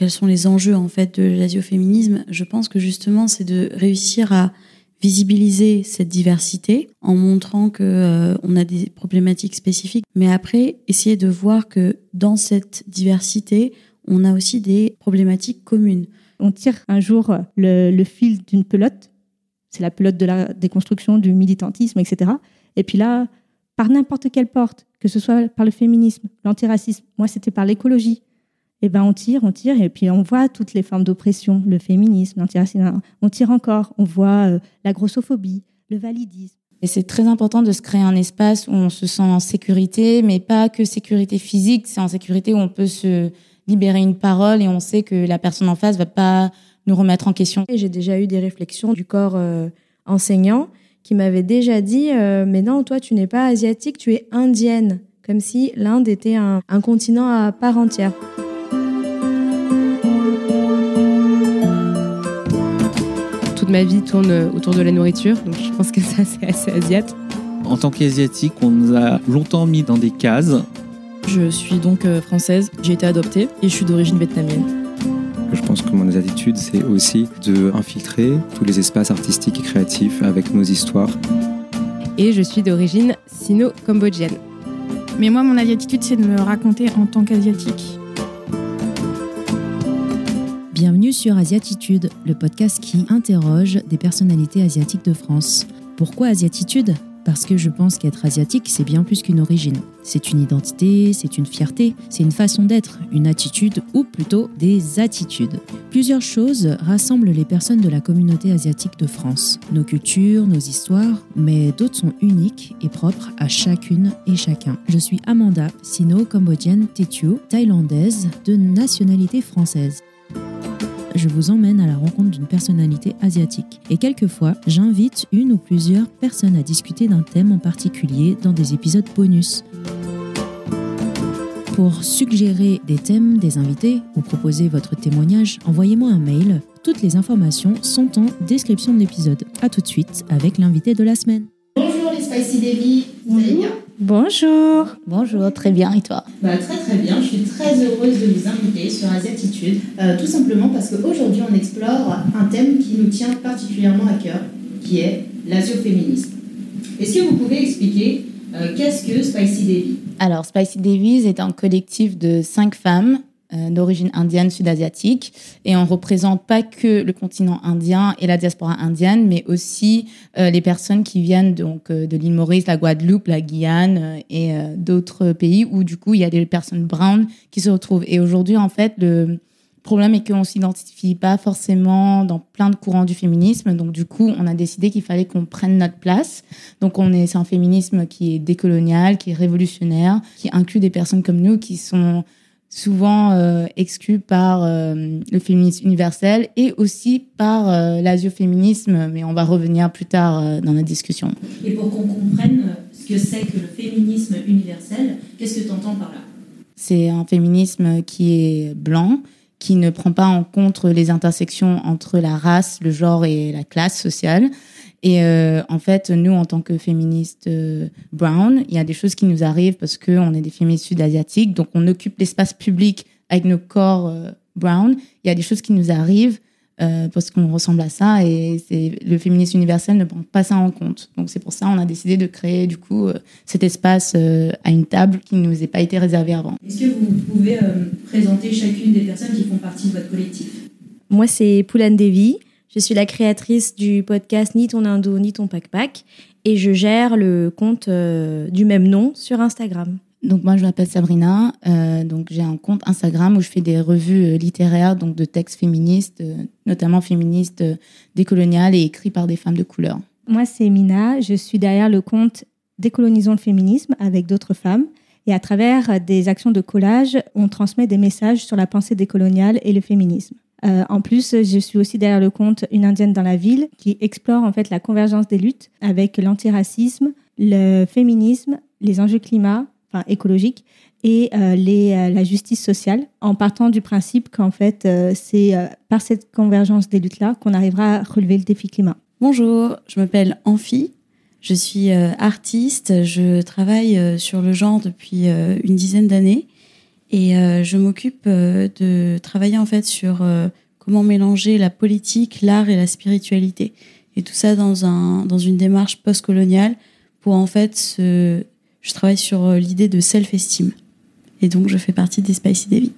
quels sont les enjeux en fait de l'asioféminisme, je pense que justement c'est de réussir à visibiliser cette diversité en montrant que euh, on a des problématiques spécifiques, mais après essayer de voir que dans cette diversité, on a aussi des problématiques communes. On tire un jour le, fil d'une pelote, c'est la pelote de la déconstruction du militantisme, etc. Et puis là, par n'importe quelle porte, que ce soit par le féminisme, l'antiracisme, moi c'était par l'écologie, eh ben on tire, on tire, et puis on voit toutes les formes d'oppression, le féminisme, l'antiracisme, on tire encore, on voit euh, la grossophobie, le validisme. Et c'est très important de se créer un espace où on se sent en sécurité, mais pas que sécurité physique, c'est en sécurité où on peut se libérer une parole et on sait que la personne en face va pas nous remettre en question. J'ai déjà eu des réflexions du corps euh, enseignant qui m'avait déjà dit euh, mais non toi tu n'es pas asiatique tu es indienne comme si l'Inde était un continent à part entière. Ma vie tourne autour de la nourriture, donc je pense que ça, c'est assez asiatique. En tant qu'asiatique, on nous a longtemps mis dans des cases. Je suis donc euh, française, j'ai été adoptée et je suis d'origine vietnamienne. Je pense que mon attitude, c'est aussi de infiltrer tous les espaces artistiques et créatifs avec nos histoires. Et je suis d'origine sino-cambodgienne. Mais moi, mon attitude, c'est de me raconter en tant qu'asiatique. Bienvenue sur Asiatitude, le podcast qui interroge des personnalités asiatiques de France. Pourquoi Asiatitude? Parce que je pense qu'être asiatique, c'est bien plus qu'une origine. C'est une identité, c'est une fierté, c'est une façon d'être, une attitude ou plutôt des attitudes. Plusieurs choses rassemblent les personnes de la communauté asiatique de France. Nos cultures, nos histoires, mais d'autres sont uniques et propres à chacune et chacun. Je suis Amanda, sino-cambodgienne Tetio, thaïlandaise de nationalité française je vous emmène à la rencontre d'une personnalité asiatique. Et quelquefois, j'invite une ou plusieurs personnes à discuter d'un thème en particulier dans des épisodes bonus. Pour suggérer des thèmes, des invités ou proposer votre témoignage, envoyez-moi un mail. Toutes les informations sont en description de l'épisode. A tout de suite avec l'invité de la semaine. Bonjour les Spicy Debbie, vous allez bien? Bonjour. Bonjour, très bien. Et toi bah, Très très bien. Je suis très heureuse de vous inviter sur Asiatitude, euh, tout simplement parce qu'aujourd'hui on explore un thème qui nous tient particulièrement à cœur, qui est l'asioféminisme. Est-ce que vous pouvez expliquer euh, qu'est-ce que Spicy Devi Alors, Spicy Devis est un collectif de cinq femmes d'origine indienne sud-asiatique. Et on représente pas que le continent indien et la diaspora indienne mais aussi euh, les personnes qui viennent donc euh, de l'île Maurice, la Guadeloupe, la Guyane et d'autres pays où du coup il y a des personnes brown qui se retrouvent. Et aujourd'hui en fait le problème est qu'on s'identifie pas forcément dans plein de courants du féminisme. Donc du coup on a décidé qu'il fallait qu'on prenne notre place. Donc on est c'est un féminisme qui est décolonial qui est révolutionnaire qui inclut des personnes comme nous qui sont souvent euh, exclus par euh, le féminisme universel et aussi par euh, l'asioféminisme, mais on va revenir plus tard euh, dans la discussion. Et pour qu'on comprenne ce que c'est que le féminisme universel, qu'est-ce que tu entends par là? C'est un féminisme qui est blanc, qui ne prend pas en compte les intersections entre la race, le genre et la classe sociale. Et euh, en fait, nous, en tant que féministes euh, brown, il y a des choses qui nous arrivent parce qu'on est des féministes sud-asiatiques, donc on occupe l'espace public avec nos corps euh, brown. Il y a des choses qui nous arrivent parce qu'on ressemble à ça et le féminisme universel ne prend pas ça en compte. Donc c'est pour ça on a décidé de créer du coup cet espace à une table qui ne nous ait pas été réservé avant. Est-ce que vous pouvez présenter chacune des personnes qui font partie de votre collectif? Moi c'est Poulan Devi. Je suis la créatrice du podcast Ni ton indo, ni ton pack et je gère le compte euh, du même nom sur Instagram. Donc moi je m'appelle Sabrina, euh, donc j'ai un compte Instagram où je fais des revues euh, littéraires donc de textes féministes, notamment féministes décoloniales et écrits par des femmes de couleur. Moi c'est Mina, je suis derrière le compte Décolonisons le féminisme avec d'autres femmes et à travers des actions de collage, on transmet des messages sur la pensée décoloniale et le féminisme. Euh, en plus, je suis aussi derrière le compte Une Indienne dans la ville, qui explore en fait la convergence des luttes avec l'antiracisme, le féminisme, les enjeux climat, enfin écologiques, et euh, les, euh, la justice sociale, en partant du principe qu'en fait, c'est par cette convergence des luttes-là qu'on arrivera à relever le défi climat. Bonjour, je m'appelle Amphi. Je suis artiste, je travaille sur le genre depuis une dizaine d'années Et euh, je m'occupe euh, de travailler en fait sur euh, comment mélanger la politique, l'art et la spiritualité. Et tout ça dans, un, dans une démarche postcoloniale pour en fait se... je travaille sur l'idée de self-esteem. Et donc je fais partie des Spicy Devi.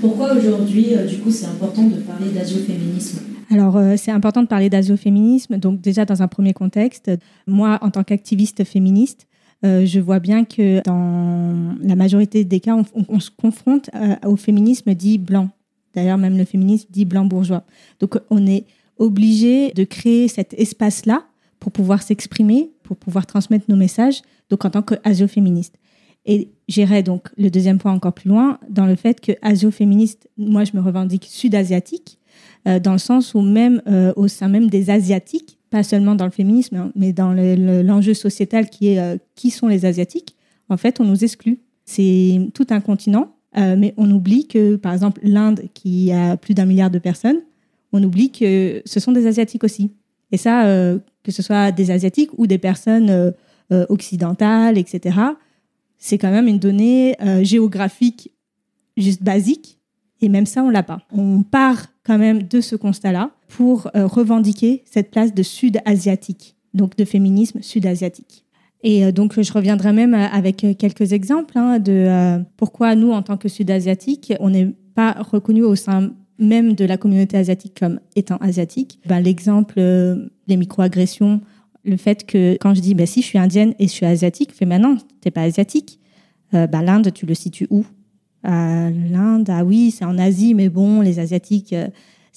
Pourquoi aujourd'hui, du coup, c'est important de parler d'asioféminisme? Alors, c'est important de parler d'asioféminisme. Donc, déjà, dans un premier contexte, moi, en tant qu'activiste féministe, euh, je vois bien que dans la majorité des cas, on, se confronte euh, au féminisme dit blanc. D'ailleurs, même le féminisme dit blanc bourgeois. Donc, on est obligé de créer cet espace-là pour pouvoir s'exprimer, pour pouvoir transmettre nos messages, donc en tant qu'asio-féministe. Et j'irai donc le deuxième point encore plus loin, dans le fait que asio-féministe, moi je me revendique sud-asiatique, euh, dans le sens où même au sein même des asiatiques, pas seulement dans le féminisme, hein, mais dans l'enjeu sociétal qui est euh, qui sont les Asiatiques, en fait, on nous exclut. C'est tout un continent, euh, mais on oublie que, par exemple, l'Inde, qui a plus d'un milliard de personnes, on oublie que ce sont des Asiatiques aussi. Et ça, euh, que ce soit des Asiatiques ou des personnes occidentales, etc., c'est quand même une donnée géographique juste basique. Et même ça, on l'a pas. On part quand même de ce constat-là pour euh, revendiquer cette place de sud-asiatique, donc de féminisme sud-asiatique. Et euh, donc, je reviendrai même euh, avec quelques exemples hein, de pourquoi nous, en tant que sud-asiatiques, on n'est pas reconnus au sein même de la communauté asiatique comme étant asiatique. Ben, L'exemple des microagressions, le fait que quand je dis ben, si je suis indienne et je suis asiatique, fait maintenant, tu n'es pas asiatique. Ben, L'Inde, tu le situes où? L'Inde, ah oui, c'est en Asie, mais bon, les Asiatiques,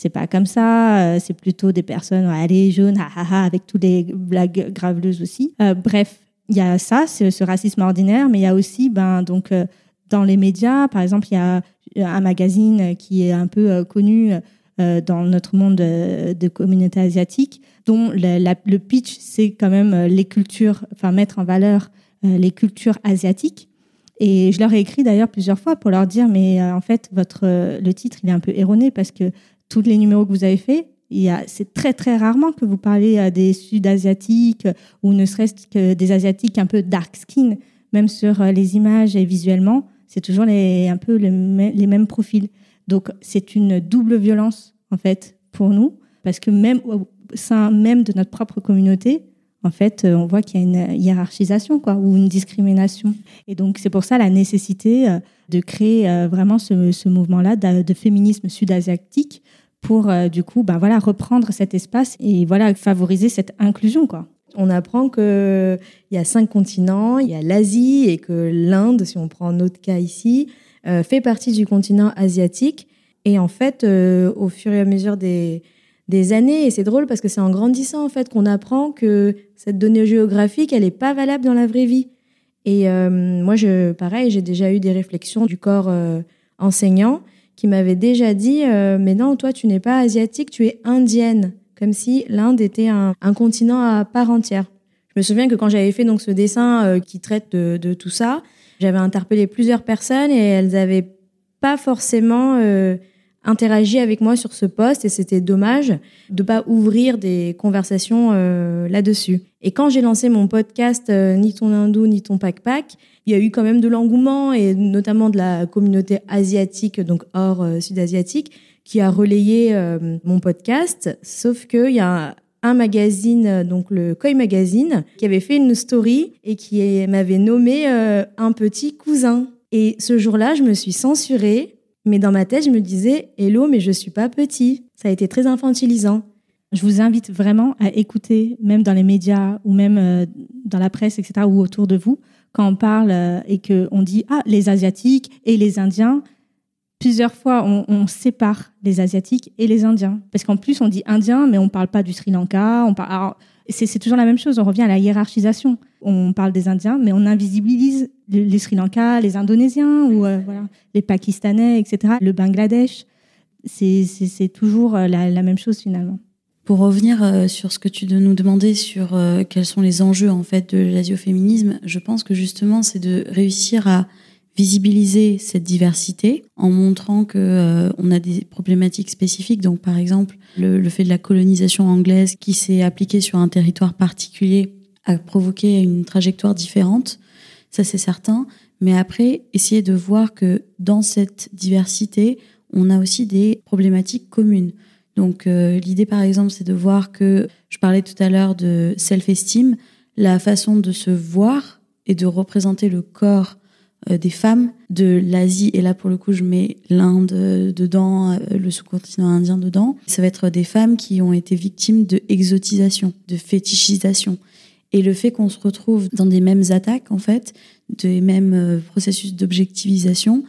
c'est pas comme ça. Euh, c'est plutôt des personnes, allez, jaunes, avec tous les blagues graveleuses aussi. Euh, bref, il y a ça, c'est ce racisme ordinaire, mais il y a aussi, ben, donc, euh, dans les médias, par exemple, il y a un magazine qui est un peu connu dans notre monde de, communauté asiatique, dont le pitch, c'est quand même les cultures, enfin, mettre en valeur les cultures asiatiques. Et je leur ai écrit d'ailleurs plusieurs fois pour leur dire, mais en fait, votre, le titre, il est un peu erroné parce que tous les numéros que vous avez faits, c'est très très rarement que vous parlez à des Sud-Asiatiques ou ne serait-ce que des Asiatiques un peu dark skin, même sur euh, les images et visuellement, c'est toujours les, un peu les, mêmes profils. Donc c'est une double violence en fait pour nous, parce que même au sein même de notre propre communauté, en fait, euh, on voit qu'il y a une hiérarchisation quoi, ou une discrimination. Et donc c'est pour ça la nécessité euh, de créer vraiment ce, mouvement-là de féminisme sud-asiatique pour euh, du coup bah, voilà, reprendre cet espace et voilà, favoriser cette inclusion. Quoi. On apprend qu'il y a cinq continents, il y a l'Asie et que l'Inde, si on prend notre cas ici, euh, fait partie du continent asiatique. Et en fait, euh, au fur et à mesure des, des années, et c'est drôle parce que c'est en grandissant en fait qu'on apprend que cette donnée géographique, elle n'est pas valable dans la vraie vie. Et moi, je, pareil, j'ai déjà eu des réflexions du corps enseignant qui m'avait déjà dit euh, Mais non, toi, tu n'es pas asiatique, tu es indienne. Comme si l'Inde était un, continent à part entière. Je me souviens que quand j'avais fait donc ce dessin euh, qui traite de, tout ça, j'avais interpellé plusieurs personnes et elles n'avaient pas forcément euh, interagi avec moi sur ce poste et c'était dommage de pas ouvrir des conversations là-dessus. Et quand j'ai lancé mon podcast Ni ton hindou ni ton pack pack, il y a eu quand même de l'engouement et notamment de la communauté asiatique, donc hors euh, sud-asiatique, qui a relayé euh, mon podcast. Sauf qu'il y a un magazine, euh, donc le Koi Magazine, qui avait fait une story et qui m'avait nommé un petit cousin. Et ce jour-là, je me suis censurée, mais dans ma tête, je me disais Hello, mais je suis pas petit. Ça a été très infantilisant. Je vous invite vraiment à écouter, même dans les médias ou même dans la presse, etc., ou autour de vous, quand on parle euh, et qu'on dit ah les asiatiques et les indiens plusieurs fois on, sépare les asiatiques et les indiens parce qu'en plus on dit indien mais on parle pas du Sri Lanka parle c'est toujours la même chose. On revient à la hiérarchisation. On parle des indiens mais on invisibilise les, Sri Lanka les indonésiens ou euh, voilà, les pakistanais etc le Bangladesh c'est toujours euh, la même chose finalement. Pour revenir euh, sur ce que tu nous demandais sur quels sont les enjeux en fait de l'asioféminisme, je pense que justement c'est de réussir à visibiliser cette diversité en montrant que euh, on a des problématiques spécifiques. Donc par exemple le, fait de la colonisation anglaise qui s'est appliquée sur un territoire particulier a provoqué une trajectoire différente, ça c'est certain. Mais après, essayer de voir que dans cette diversité, on a aussi des problématiques communes. Donc euh, l'idée, par exemple, c'est de voir que, je parlais tout à l'heure de self-esteem, la façon de se voir et de représenter le corps des femmes de l'Asie, et là pour le coup je mets l'Inde dedans, euh, le sous-continent indien dedans, ça va être des femmes qui ont été victimes de exotisation, de fétichisation. Et le fait qu'on se retrouve dans des mêmes attaques, en fait, des mêmes euh, processus d'objectivisation,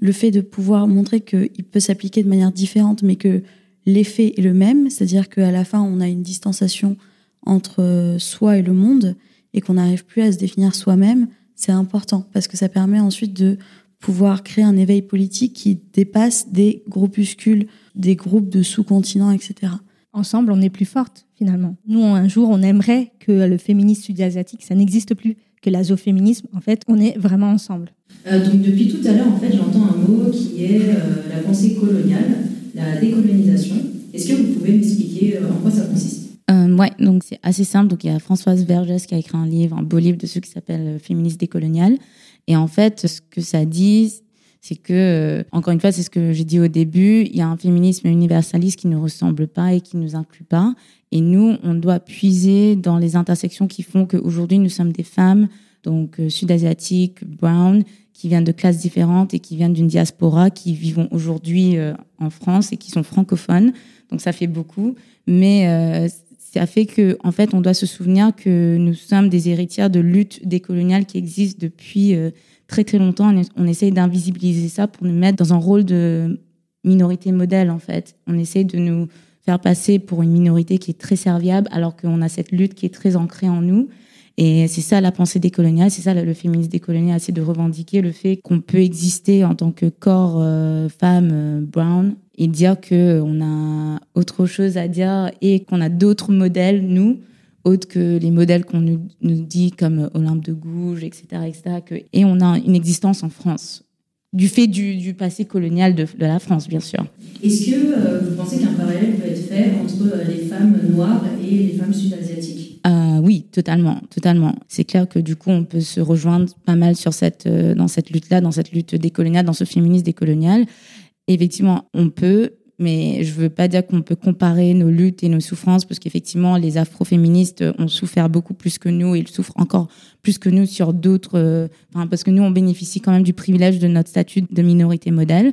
le fait de pouvoir montrer qu'il peut s'appliquer de manière différente, mais que l'effet est le même, c'est-à-dire qu'à la fin, on a une distanciation entre soi et le monde, et qu'on n'arrive plus à se définir soi-même, c'est important, parce que ça permet ensuite de pouvoir créer un éveil politique qui dépasse des groupuscules, des groupes de sous-continents, etc. Ensemble, on est plus forte, finalement. Nous, un jour, on aimerait que le féminisme sud-asiatique, ça n'existe plus, que l'azoféminisme, en fait, on est vraiment ensemble. Euh, donc, depuis tout à l'heure, en fait, j'entends un mot qui est euh, la pensée coloniale, la décolonisation. Est-ce que vous pouvez m'expliquer euh, en quoi ça consiste? Euh, ouais, donc c'est assez simple. Donc il y a Françoise Vergès qui a écrit un livre, un beau livre dessus qui s'appelle Féministe décolonial. Et en fait, ce que ça dit, c'est que, euh, encore une fois, c'est ce que j'ai dit au début, il y a un féminisme universaliste qui ne ressemble pas et qui ne nous inclut pas. Et nous, on doit puiser dans les intersections qui font qu'aujourd'hui, nous sommes des femmes, donc euh, sud-asiatiques, brown, qui viennent de classes différentes et qui viennent d'une diaspora, qui vivent aujourd'hui euh, en France et qui sont francophones. Donc ça fait beaucoup. Mais ça fait que, fait, on doit se souvenir que nous sommes des héritières de luttes décoloniales qui existent depuis très très longtemps. On, essaye d'invisibiliser ça pour nous mettre dans un rôle de minorité modèle, en fait. On essaye de nous faire passer pour une minorité qui est très serviable, alors qu'on a cette lutte qui est très ancrée en nous. Et c'est ça la pensée décoloniale, c'est ça le féminisme décolonial, c'est de revendiquer le fait qu'on peut exister en tant que corps euh, femme euh, brown et dire que on a autre chose à dire et qu'on a d'autres modèles nous autres que les modèles qu'on nous, dit comme Olympe de Gouges, etc., etc. Que, et on a une existence en France, du fait du, passé colonial de, la France, bien sûr. Est-ce que euh, vous pensez qu'un parallèle peut être fait entre euh, les femmes noires et les femmes sud-asiatiques? Euh, Oui, totalement, totalement. C'est clair que du coup, on peut se rejoindre pas mal sur cette, dans cette lutte-là, dans cette lutte décoloniale, dans ce féminisme décolonial. Effectivement, on peut, mais je veux pas dire qu'on peut comparer nos luttes et nos souffrances parce qu'effectivement les afroféministes ont souffert beaucoup plus que nous et ils souffrent encore plus que nous sur d'autres euh, parce que nous on bénéficie quand même du privilège de notre statut de minorité modèle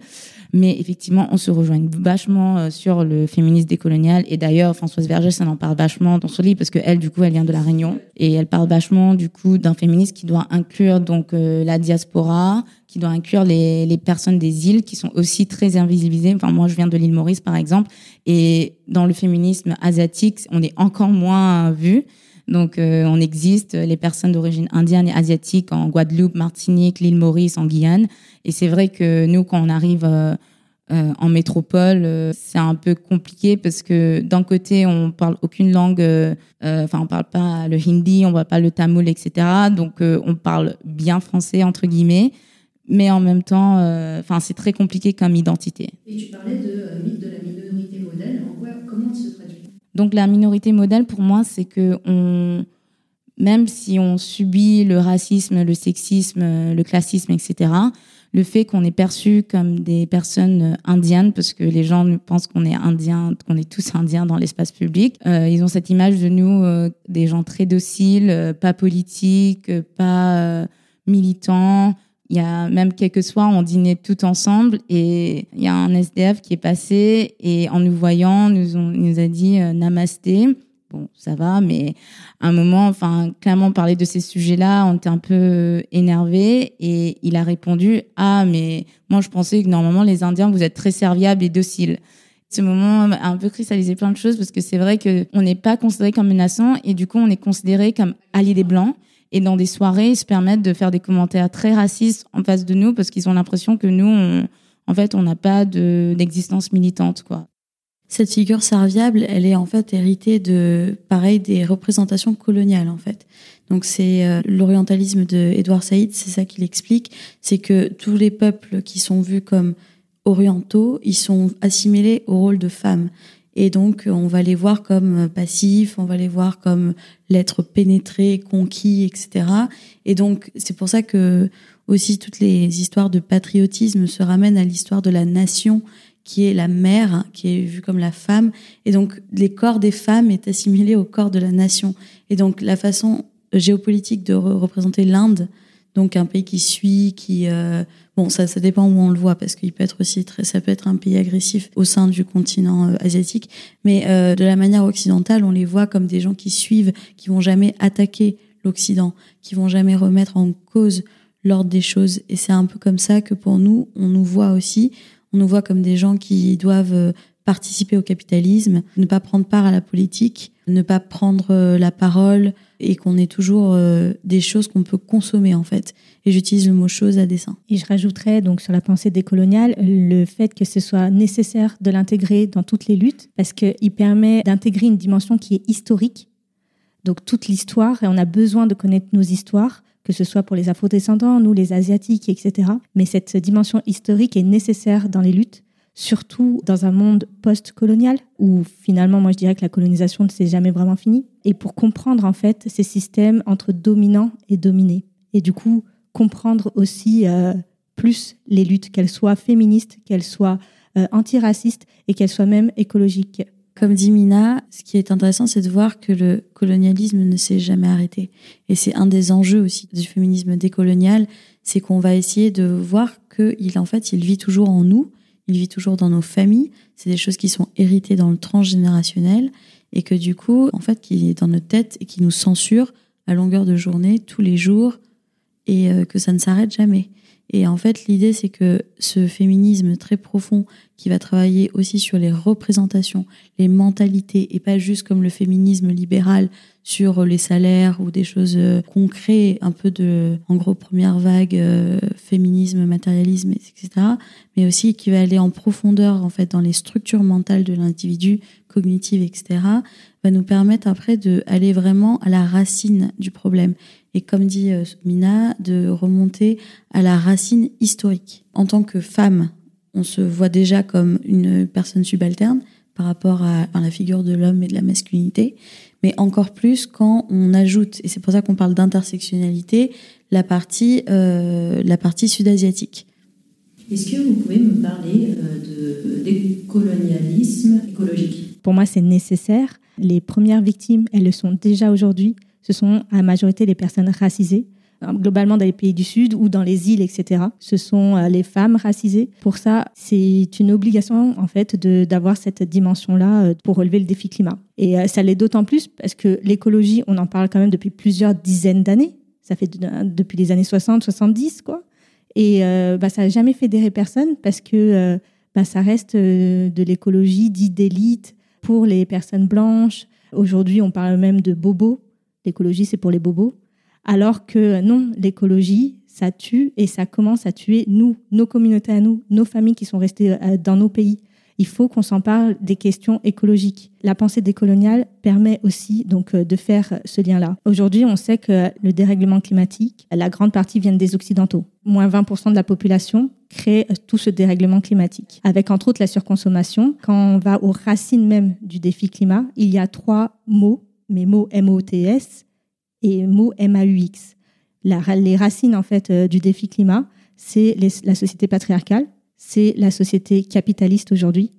mais effectivement on se rejoint vachement euh, sur le féminisme décolonial et d'ailleurs Françoise Vergès elle en parle vachement dans son livre parce que elle du coup elle vient de la Réunion et elle parle vachement du coup d'un féminisme qui doit inclure donc euh, la diaspora qui doit inclure les, les, personnes des îles qui sont aussi très invisibilisées. Enfin, moi, je viens de l'île Maurice, par exemple, et dans le féminisme asiatique, on est encore moins vu. Donc, euh, on existe les personnes d'origine indienne et asiatique en Guadeloupe, Martinique, l'île Maurice, en Guyane. Et c'est vrai que nous, quand on arrive euh, euh en métropole, euh, c'est un peu compliqué parce que d'un côté, on parle aucune langue, enfin, on parle pas le hindi, on voit pas le tamoul, etc. Donc, on parle bien français entre guillemets mais en même temps, euh, c'est très compliqué comme identité. Et tu parlais de euh, mythe de la modèle. En quoi, comment se traduit Donc la minorité modèle, pour moi, c'est que on, même si on subit le racisme, le sexisme, le classisme, etc., le fait qu'on est perçu comme des personnes indiennes, parce que les gens pensent qu'on est indiens, qu'on est tous indiens dans l'espace public, euh, ils ont cette image de nous, euh, des gens très dociles, euh, pas politiques, pas militants, il y a même quelques soirs, on dînait tout ensemble et il y a un SDF qui est passé et en nous voyant, nous, nous a dit euh, namasté. Bon, ça va, mais à un moment, enfin, clairement, parler de ces sujets-là, on était un peu énervé et il a répondu Ah, mais moi, je pensais que normalement, les Indiens, vous êtes très serviables et dociles. Ce moment a un peu cristallisé plein de choses parce que c'est vrai qu'on n'est pas considéré comme menaçant et du coup, on est considéré comme allié des Blancs et dans des soirées, ils se permettent de faire des commentaires très racistes en face de nous parce qu'ils ont l'impression que nous, en fait, on n'a pas d'existence militante, quoi. Cette figure serviable, elle est en fait héritée de, pareil, des représentations coloniales, en fait. Donc c'est euh, l'orientalisme de Edouard Saïd, c'est ça qu'il explique, c'est que tous les peuples qui sont vus comme orientaux, ils sont assimilés au rôle de femmes. Et donc, on va les voir comme passifs, on va les voir comme l'être pénétré, conquis, etc. Et donc, c'est pour ça que aussi toutes les histoires de patriotisme se ramènent à l'histoire de la nation qui est la mère, qui est vue comme la femme. Et donc, les corps des femmes est assimilé au corps de la nation. Et donc, la façon géopolitique de représenter l'Inde, donc un pays qui suit, qui euh, bon ça ça dépend où on le voit parce qu'il peut être aussi très ça peut être un pays agressif au sein du continent euh, asiatique, mais euh, de la manière occidentale on les voit comme des gens qui suivent, qui vont jamais attaquer l'Occident, qui vont jamais remettre en cause l'ordre des choses. Et c'est un peu comme ça que pour nous on nous voit aussi, on nous voit comme des gens qui doivent participer au capitalisme, ne pas prendre part à la politique, ne pas prendre la parole, et qu'on ait toujours euh, des choses qu'on peut consommer en fait. Et j'utilise le mot chose à dessein. Et je rajouterais donc sur la pensée décoloniale le fait que ce soit nécessaire de l'intégrer dans toutes les luttes parce qu'il permet d'intégrer une dimension qui est historique. Donc toute l'histoire, et on a besoin de connaître nos histoires, que ce soit pour les afro-descendants, nous les asiatiques, etc. Mais cette dimension historique est nécessaire dans les luttes surtout dans un monde post-colonial où finalement, moi je dirais que la colonisation ne s'est jamais vraiment finie. Et pour comprendre en fait ces systèmes entre dominants et dominés. Et du coup, comprendre aussi euh, plus les luttes, qu'elles soient féministes, qu'elles soient euh, antiracistes et qu'elles soient même écologiques. Comme dit Mina, ce qui est intéressant, c'est de voir que le colonialisme ne s'est jamais arrêté. Et c'est un des enjeux aussi du féminisme décolonial, c'est qu'on va essayer de voir qu'il en fait, il vit toujours en nous, il vit toujours dans nos familles. C'est des choses qui sont héritées dans le transgénérationnel et que du coup, en fait, qui est dans notre tête et qui nous censure à longueur de journée, tous les jours, et euh, que ça ne s'arrête jamais. Et en fait, l'idée, c'est que ce féminisme très profond qui va travailler aussi sur les représentations, les mentalités, et pas juste comme le féminisme libéral sur les salaires ou des choses euh, concrètes, un peu de, en gros, première vague, euh, féminisme, matérialisme, etc. Mais aussi qui va aller en profondeur, en fait, dans les structures mentales de l'individu, cognitives, etc., va nous permettre après d'aller vraiment à la racine du problème et comme dit euh, Mina, de remonter à la racine historique. En tant que femme, on se voit déjà comme une personne subalterne par rapport à, la figure de l'homme et de la masculinité, mais encore plus quand on ajoute, et c'est pour ça qu'on parle d'intersectionnalité, la partie, euh, la partie sud-asiatique. Est-ce que vous pouvez me parler euh, de décolonialisme écologique Pour moi, c'est nécessaire. Les premières victimes, elles le sont déjà aujourd'hui ce sont à la majorité les personnes racisées, globalement dans les pays du Sud ou dans les îles, etc. Ce sont euh, les femmes racisées. Pour ça, c'est une obligation en fait d'avoir cette dimension-là euh, pour relever le défi climat. Et ça l'est d'autant plus parce que l'écologie, on en parle quand même depuis plusieurs dizaines d'années. Ça fait depuis les années 60, 70, quoi. Et bah, ça n'a jamais fédéré personne parce que bah, ça reste de l'écologie dite d'élite pour les personnes blanches. Aujourd'hui, on parle même de bobos l'écologie c'est pour les bobos. Alors que non, l'écologie, ça tue et ça commence à tuer nous, nos communautés à nous, nos familles qui sont restées euh, dans nos pays. Il faut qu'on s'en parle des questions écologiques. La pensée décoloniale permet aussi donc euh, de faire ce lien-là. Aujourd'hui, on sait que le dérèglement climatique, la grande partie vient des Occidentaux. Moins 20% de la population crée euh, tout ce dérèglement climatique. Avec entre autres la surconsommation. Quand on va aux racines même du défi climat, il y a trois mots mais mots M-O-T-S et mots M-A-U-X. les racines en fait euh, du défi climat, c'est la société patriarcale, c'est la société capitaliste aujourd'hui,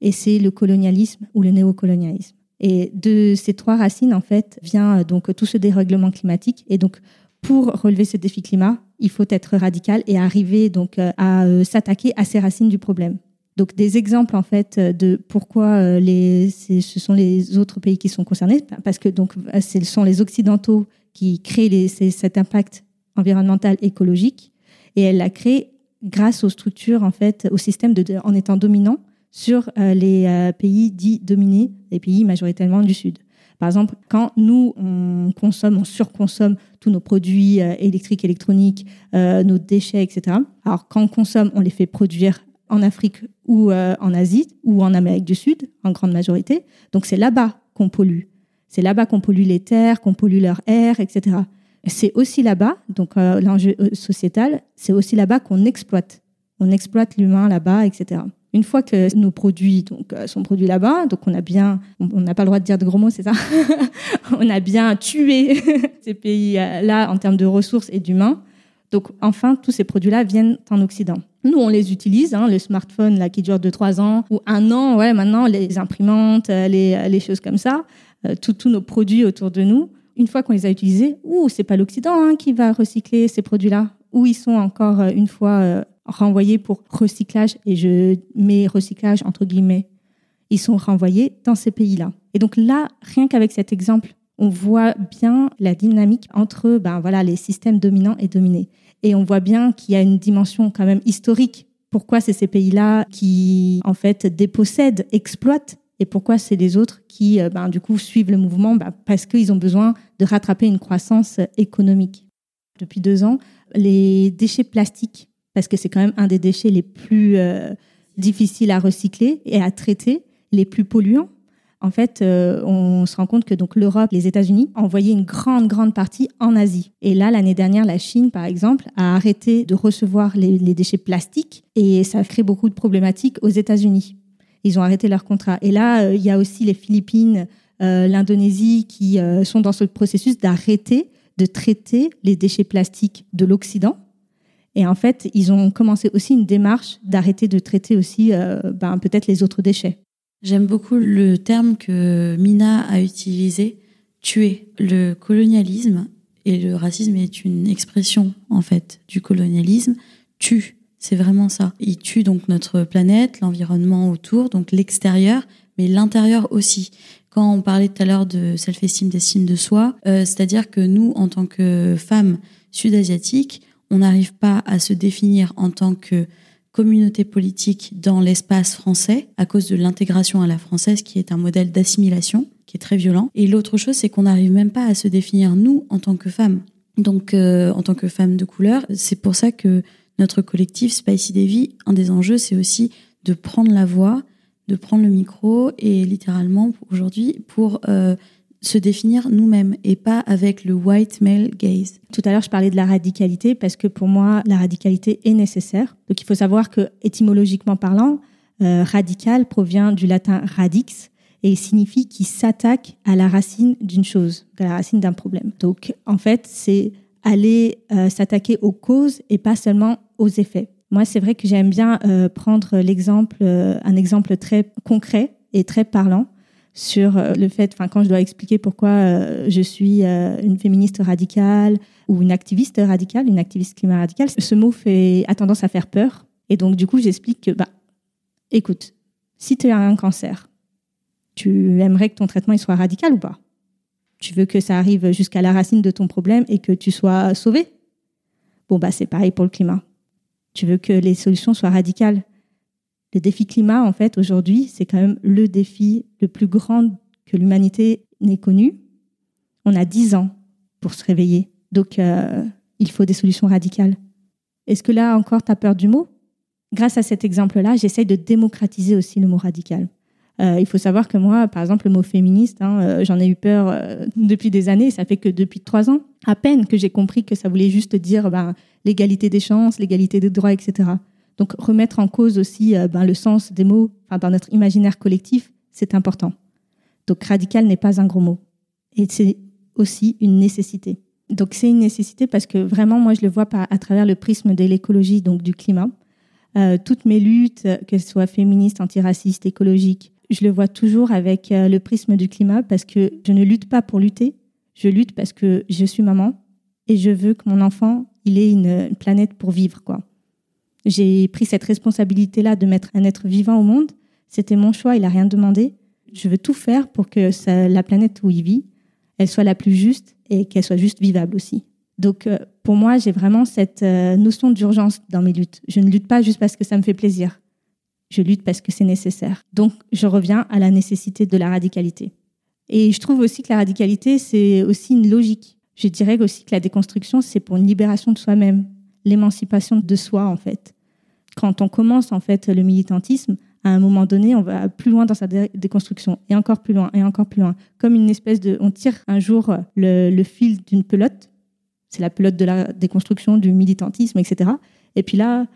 et c'est le colonialisme ou le néocolonialisme. Et de ces trois racines, en fait, vient euh, donc tout ce dérèglement climatique. Et donc, pour relever ce défi climat, il faut être radical et arriver donc euh, à s'attaquer à ces racines du problème. Donc des exemples en fait de pourquoi euh, les, ce sont les autres pays qui sont concernés, parce que donc ce sont les occidentaux qui créent cet impact environnemental écologique, et elle l'a créé grâce aux structures en fait, au système de, en étant dominant sur euh, les euh, pays dits dominés, les pays majoritairement du Sud. Par exemple, quand nous, on consomme, on surconsomme tous nos produits électriques, électroniques, nos déchets, etc. Alors, quand on consomme, on les fait produire en Afrique ou euh, en Asie ou en Amérique du Sud, en grande majorité. Donc c'est là-bas qu'on pollue. C'est là-bas qu'on pollue les terres, qu'on pollue leur air, etc. C'est aussi là-bas, donc euh, l'enjeu euh, sociétal, c'est aussi là-bas qu'on exploite. On exploite l'humain là-bas, etc. Une fois que nos produits donc, sont produits là-bas, donc on a bien, on n'a pas le droit de dire de gros mots, c'est ça On a bien tué ces pays-là en termes de ressources et d'humains. Donc enfin, tous ces produits-là viennent en Occident. Nous, on les utilise, hein, le smartphone là, qui dure 2-3 ans ou un an, ouais, maintenant, les imprimantes, euh, les, les choses comme ça, euh, tous nos produits autour de nous. Une fois qu'on les a utilisés, ouh, c'est pas l'Occident hein, qui va recycler ces produits-là, ou ils sont encore euh, une fois renvoyés pour recyclage, et je mets recyclage entre guillemets, ils sont renvoyés dans ces pays-là. Et donc là, rien qu'avec cet exemple, on voit bien la dynamique entre ben, voilà, les systèmes dominants et dominés. Et on voit bien qu'il y a une dimension quand même historique. Pourquoi c'est ces pays-là qui, en fait, dépossèdent, exploitent et pourquoi c'est les autres qui, euh, ben, du coup, suivent le mouvement? Ben, Parce qu'ils ont besoin de rattraper une croissance économique. Depuis deux ans, les déchets plastiques, parce que c'est quand même un des déchets les plus euh, difficiles à recycler et à traiter, les plus polluants, en fait, euh, on se rend compte que donc l'Europe, les États-Unis envoyé une grande, grande partie en Asie. Et là, l'année dernière, la Chine, par exemple, a arrêté de recevoir les, déchets plastiques et ça a créé beaucoup de problématiques aux États-Unis. Ils ont arrêté leur contrat. Et là, euh, il y a aussi les Philippines, euh, l'Indonésie qui sont dans ce processus d'arrêter de traiter les déchets plastiques de l'Occident. Et en fait, ils ont commencé aussi une démarche d'arrêter de traiter aussi ben, peut-être les autres déchets. J'aime beaucoup le terme que Mina a utilisé, tuer. Le colonialisme et le racisme est une expression, en fait, du colonialisme. Tue, c'est vraiment ça. Il tue donc notre planète, l'environnement autour, donc l'extérieur, mais l'intérieur aussi. Quand on parlait tout à l'heure de self-esteem, d'estime de soi, euh, c'est-à-dire que nous, en tant que femmes sud-asiatiques, on n'arrive pas à se définir en tant que communauté politique dans l'espace français à cause de l'intégration à la française qui est un modèle d'assimilation qui est très violent. Et l'autre chose, c'est qu'on n'arrive même pas à se définir nous en tant que femmes. Donc, euh, en tant que femmes de couleur, c'est pour ça que notre collectif Spicy Davy, un des enjeux, c'est aussi de prendre la voix, de prendre le micro et littéralement aujourd'hui pour euh, se définir nous-mêmes et pas avec le white male gaze. Tout à l'heure, je parlais de la radicalité parce que pour moi, la radicalité est nécessaire. Donc il faut savoir que étymologiquement parlant, euh, radical provient du latin radix et signifie qui s'attaque à la racine d'une chose, à la racine d'un problème. Donc en fait, c'est aller euh, s'attaquer aux causes et pas seulement aux effets. Moi, c'est vrai que j'aime bien euh, prendre l'exemple, un exemple très concret et très parlant sur euh, le fait, enfin, quand je dois expliquer pourquoi euh, je suis euh, une féministe radicale ou une activiste radicale, une activiste climat radicale, ce mot fait, a tendance à faire peur. Et donc, du coup, j'explique que, bah, écoute, si tu as un cancer, tu aimerais que ton traitement soit radical ou pas? Tu veux que ça arrive jusqu'à la racine de ton problème et que tu sois sauvé Bon, bah, c'est pareil pour le climat. Tu veux que les solutions soient radicales le défi climat, en fait, aujourd'hui, c'est quand même le défi le plus grand que l'humanité n'ait connu. On a dix ans pour se réveiller. Donc, euh, il faut des solutions radicales. Est-ce que là encore, tu as peur du mot? Grâce à cet exemple-là, j'essaye de démocratiser aussi le mot radical. Euh, il faut savoir que moi, par exemple, le mot féministe, hein, euh, j'en ai eu peur depuis des années. Ça fait que depuis trois ans, à peine que j'ai compris que ça voulait juste dire ben, l'égalité des chances, l'égalité des droits, etc. Donc remettre en cause aussi euh, ben, le sens des mots dans notre imaginaire collectif, c'est important. Donc radical n'est pas un gros mot. Et c'est aussi une nécessité. Donc c'est une nécessité parce que vraiment, moi, je le vois à travers le prisme de l'écologie, donc du climat. Euh, toutes mes luttes, qu'elles soient féministes, antiracistes, écologiques, je le vois toujours avec euh, le prisme du climat parce que je ne lutte pas pour lutter, je lutte parce que je suis maman et je veux que mon enfant, il ait une, une planète pour vivre, quoi. J'ai pris cette responsabilité-là de mettre un être vivant au monde. C'était mon choix, il n'a rien demandé. Je veux tout faire pour que la planète où il vit, elle soit la plus juste et qu'elle soit juste vivable aussi. Donc, euh, pour moi, j'ai vraiment cette euh, notion d'urgence dans mes luttes. Je ne lutte pas juste parce que ça me fait plaisir. Je lutte parce que c'est nécessaire. Donc, je reviens à la nécessité de la radicalité. Et je trouve aussi que la radicalité, c'est aussi une logique. Je dirais aussi que la déconstruction, c'est pour une libération de soi-même, l'émancipation de soi, en fait quand on commence en fait le militantisme, à un moment donné, on va plus loin dans sa déconstruction, et encore plus loin, et encore plus loin. Comme une espèce de... On tire un jour le, fil d'une pelote, c'est la pelote de la déconstruction, du militantisme, etc. Et puis là,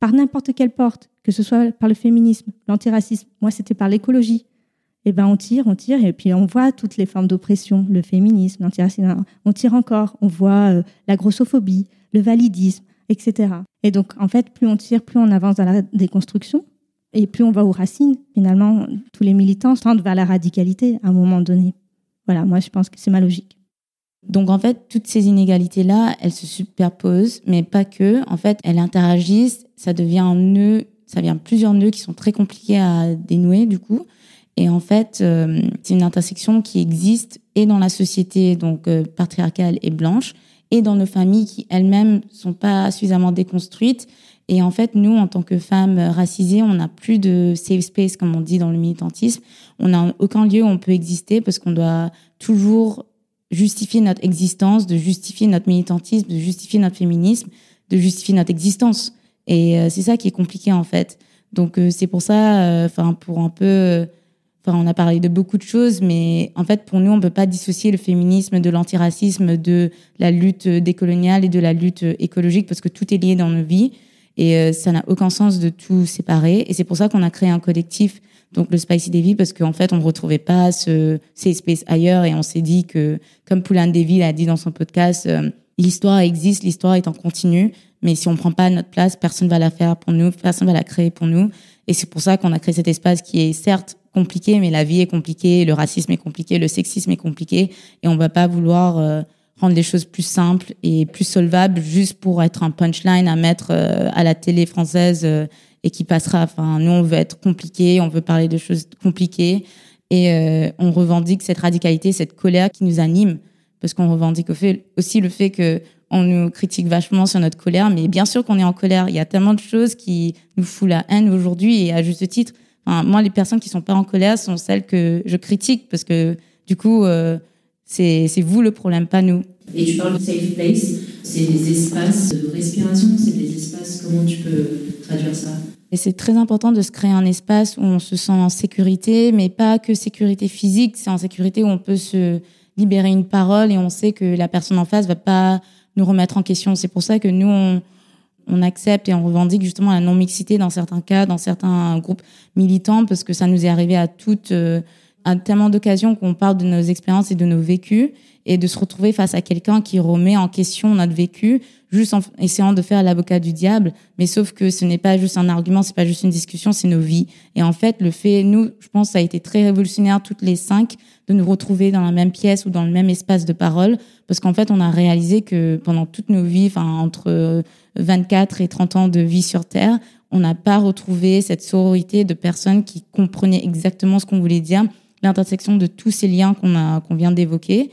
par n'importe quelle porte, que ce soit par le féminisme, l'antiracisme, moi c'était par l'écologie, et eh ben on tire, on tire, et puis on voit toutes les formes d'oppression, le féminisme, l'antiracisme, on tire encore, on voit euh, la grossophobie, le validisme, etc. Et donc, en fait, plus on tire, plus on avance dans la déconstruction et plus on va aux racines. Finalement, tous les militants tendent vers la radicalité à un moment donné. Voilà, moi, je pense que c'est ma logique. Donc en fait, toutes ces inégalités-là, elles se superposent, mais pas que. En fait, elles interagissent, ça devient un nœud, ça devient plusieurs nœuds qui sont très compliqués à dénouer du coup. Et en fait, euh, c'est une intersection qui existe et dans la société donc euh, patriarcale et blanche, et dans nos familles qui elles-mêmes sont pas suffisamment déconstruites. Et en fait, nous, en tant que femmes racisées, on n'a plus de safe space, comme on dit dans le militantisme. On n'a aucun lieu où on peut exister parce qu'on doit toujours justifier notre existence, de justifier notre militantisme, de justifier notre féminisme, de justifier notre existence. Et euh, c'est ça qui est compliqué en fait. Donc euh, c'est pour ça, euh, enfin pour un peu, enfin on a parlé de beaucoup de choses, mais en fait pour nous on peut pas dissocier le féminisme de l'antiracisme, de la lutte décoloniale et de la lutte écologique parce que tout est lié dans nos vies et ça n'a aucun sens de tout séparer. Et c'est pour ça qu'on a créé un collectif donc le Spicy Davy parce qu'en fait on ne retrouvait pas ce ces espèces ailleurs et on s'est dit que comme Poulain Davy l'a dit dans son podcast euh, l'histoire existe l'histoire est en continu mais si on prend pas notre place personne va la faire pour nous personne va la créer pour nous et c'est pour ça qu'on a créé cet espace qui est certes compliqué mais la vie est compliquée le racisme est compliqué le sexisme est compliqué et on va pas vouloir euh, rendre les choses plus simples et plus solvables juste pour être un punchline à mettre euh, à la télé française et qui passera. Enfin, nous, on veut être compliqué, on veut parler de choses compliquées et euh, on revendique cette radicalité, cette colère qui nous anime parce qu'on revendique aussi le fait que on nous critique vachement sur notre colère, mais bien sûr qu'on est en colère. Il y a tellement de choses qui nous foutent la haine aujourd'hui et à juste titre. Enfin, moi, les personnes qui sont pas en colère sont celles que je critique parce que du coup, euh, c'est vous le problème, pas nous. Et tu parles de safe place, c'est des espaces de respiration, c'est des espaces, comment tu peux traduire ça? Et c'est très important de se créer un espace où on se sent en sécurité, mais pas que sécurité physique, c'est en sécurité où on peut se libérer une parole et on sait que la personne en face va pas nous remettre en question. C'est pour ça que nous, on, on accepte et on revendique justement la non-mixité dans certains cas, dans certains groupes militants, parce que ça nous est arrivé à toutes, euh, à tellement d'occasions qu'on parle de nos expériences et de nos vécus et de se retrouver face à quelqu'un qui remet en question notre vécu, juste en essayant de faire l'avocat du diable. Mais sauf que ce n'est pas juste un argument, c'est pas juste une discussion, c'est nos vies. Et en fait, le fait, nous, je pense, ça a été très révolutionnaire toutes les cinq de nous retrouver dans la même pièce ou dans le même espace de parole, parce qu'en fait, on a réalisé que pendant toutes nos vies, enfin entre 24 et 30 ans de vie sur Terre, on n'a pas retrouvé cette sororité de personnes qui comprenaient exactement ce qu'on voulait dire, l'intersection de tous ces liens qu'on qu'on vient d'évoquer.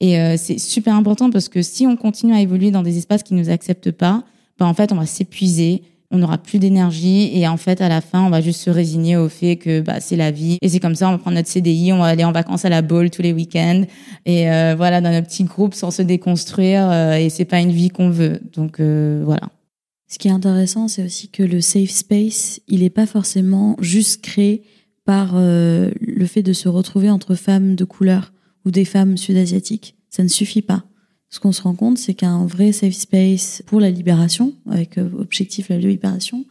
Et euh, c'est super important parce que si on continue à évoluer dans des espaces qui ne nous acceptent pas, ben en fait, on va s'épuiser, on n'aura plus d'énergie et en fait, à la fin, on va juste se résigner au fait que bah, c'est la vie. Et c'est comme ça, on va prendre notre CDI, on va aller en vacances à la boule tous les week-ends et euh, voilà, dans notre petit groupe sans se déconstruire euh, et c'est pas une vie qu'on veut. Donc voilà. Ce qui est intéressant, c'est aussi que le safe space, il n'est pas forcément juste créé par le fait de se retrouver entre femmes de couleur ou des femmes sud-asiatiques. Ça ne suffit pas. Ce qu'on se rend compte, c'est qu'un vrai safe space pour la libération, avec euh, objectif la libération,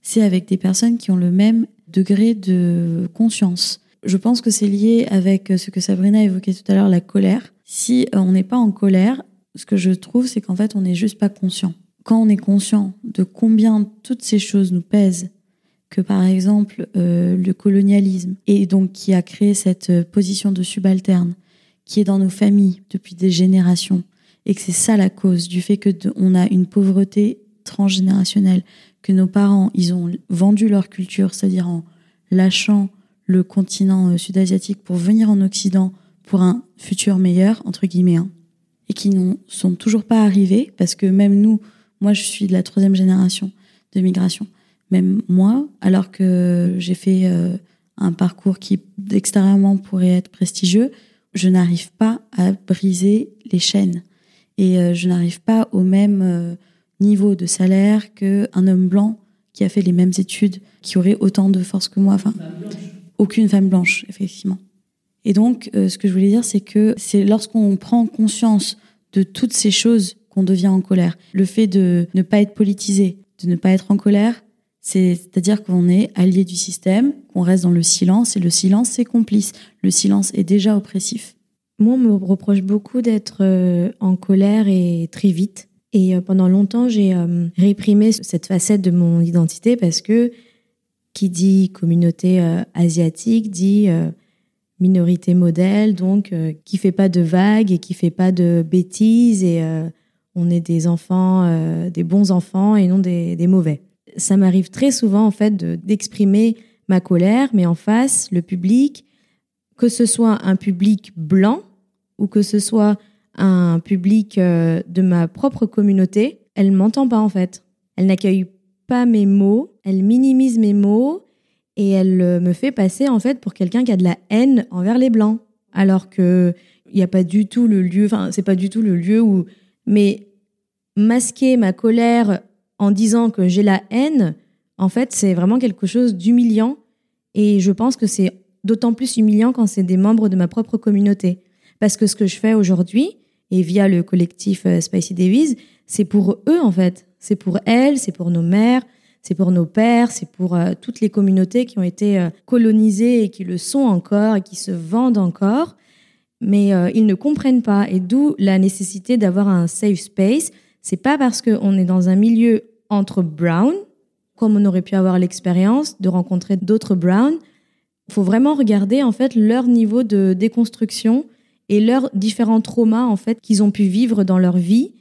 c'est avec des personnes qui ont le même degré de conscience. Je pense que c'est lié avec euh, ce que Sabrina évoquait tout à l'heure, la colère. Si euh, on n'est pas en colère, ce que je trouve, c'est qu'en fait, on n'est juste pas conscient. Quand on est conscient de combien toutes ces choses nous pèsent, que par exemple le colonialisme, et donc qui a créé cette position de subalterne, qui est dans nos familles depuis des générations et que c'est ça la cause du fait que on a une pauvreté transgénérationnelle, que nos parents ils ont vendu leur culture, c'est-à-dire en lâchant le continent euh, sud-asiatique pour venir en Occident pour un futur meilleur entre guillemets, hein, et qui ne sont toujours pas arrivés parce que même nous, moi je suis de la troisième génération de migration, même moi, alors que j'ai fait euh, un parcours qui extérieurement pourrait être prestigieux, je n'arrive pas à briser les chaînes et euh, je n'arrive pas au même euh, niveau de salaire qu'un homme blanc qui a fait les mêmes études, qui aurait autant de force que moi. Enfin, aucune femme blanche, effectivement. Et donc, euh, ce que je voulais dire, c'est que c'est lorsqu'on prend conscience de toutes ces choses qu'on devient en colère. Le fait de ne pas être politisé, de ne pas être en colère, c'est-à-dire qu'on est allié du système, qu'on reste dans le silence, et le silence, c'est complice. Le silence est déjà oppressif. Moi, on me reproche beaucoup d'être euh, en colère et très vite. Et pendant longtemps, j'ai réprimé cette facette de mon identité parce que qui dit communauté asiatique dit minorité modèle, donc qui fait pas de vagues et qui fait pas de bêtises et on est des enfants, des bons enfants et non des, des mauvais. Ça m'arrive très souvent en fait d'exprimer ma colère, mais en face, le public, que ce soit un public blanc ou que ce soit un public euh, de ma propre communauté, elle m'entend pas en fait. Elle n'accueille pas mes mots, elle minimise mes mots et elle euh, me fait passer en fait pour quelqu'un qui a de la haine envers les blancs, alors que il n'y a pas du tout le lieu, enfin c'est pas du tout le lieu où, mais masquer ma colère en disant que j'ai la haine, en fait, c'est vraiment quelque chose d'humiliant. Et je pense que c'est d'autant plus humiliant quand c'est des membres de ma propre communauté. Parce que ce que je fais aujourd'hui, et via le collectif euh, Spicy Davies, c'est pour eux, en fait. C'est pour elles, c'est pour nos mères, c'est pour nos pères, c'est pour euh, toutes les communautés qui ont été euh, colonisées et qui le sont encore et qui se vendent encore. Mais ils ne comprennent pas. Et d'où la nécessité d'avoir un safe space. C'est pas parce qu'on est dans un milieu entre brown, comme on aurait pu avoir l'expérience de rencontrer d'autres brown. Il faut vraiment regarder en fait leur niveau de déconstruction et leurs différents traumas en fait qu'ils ont pu vivre dans leur vie.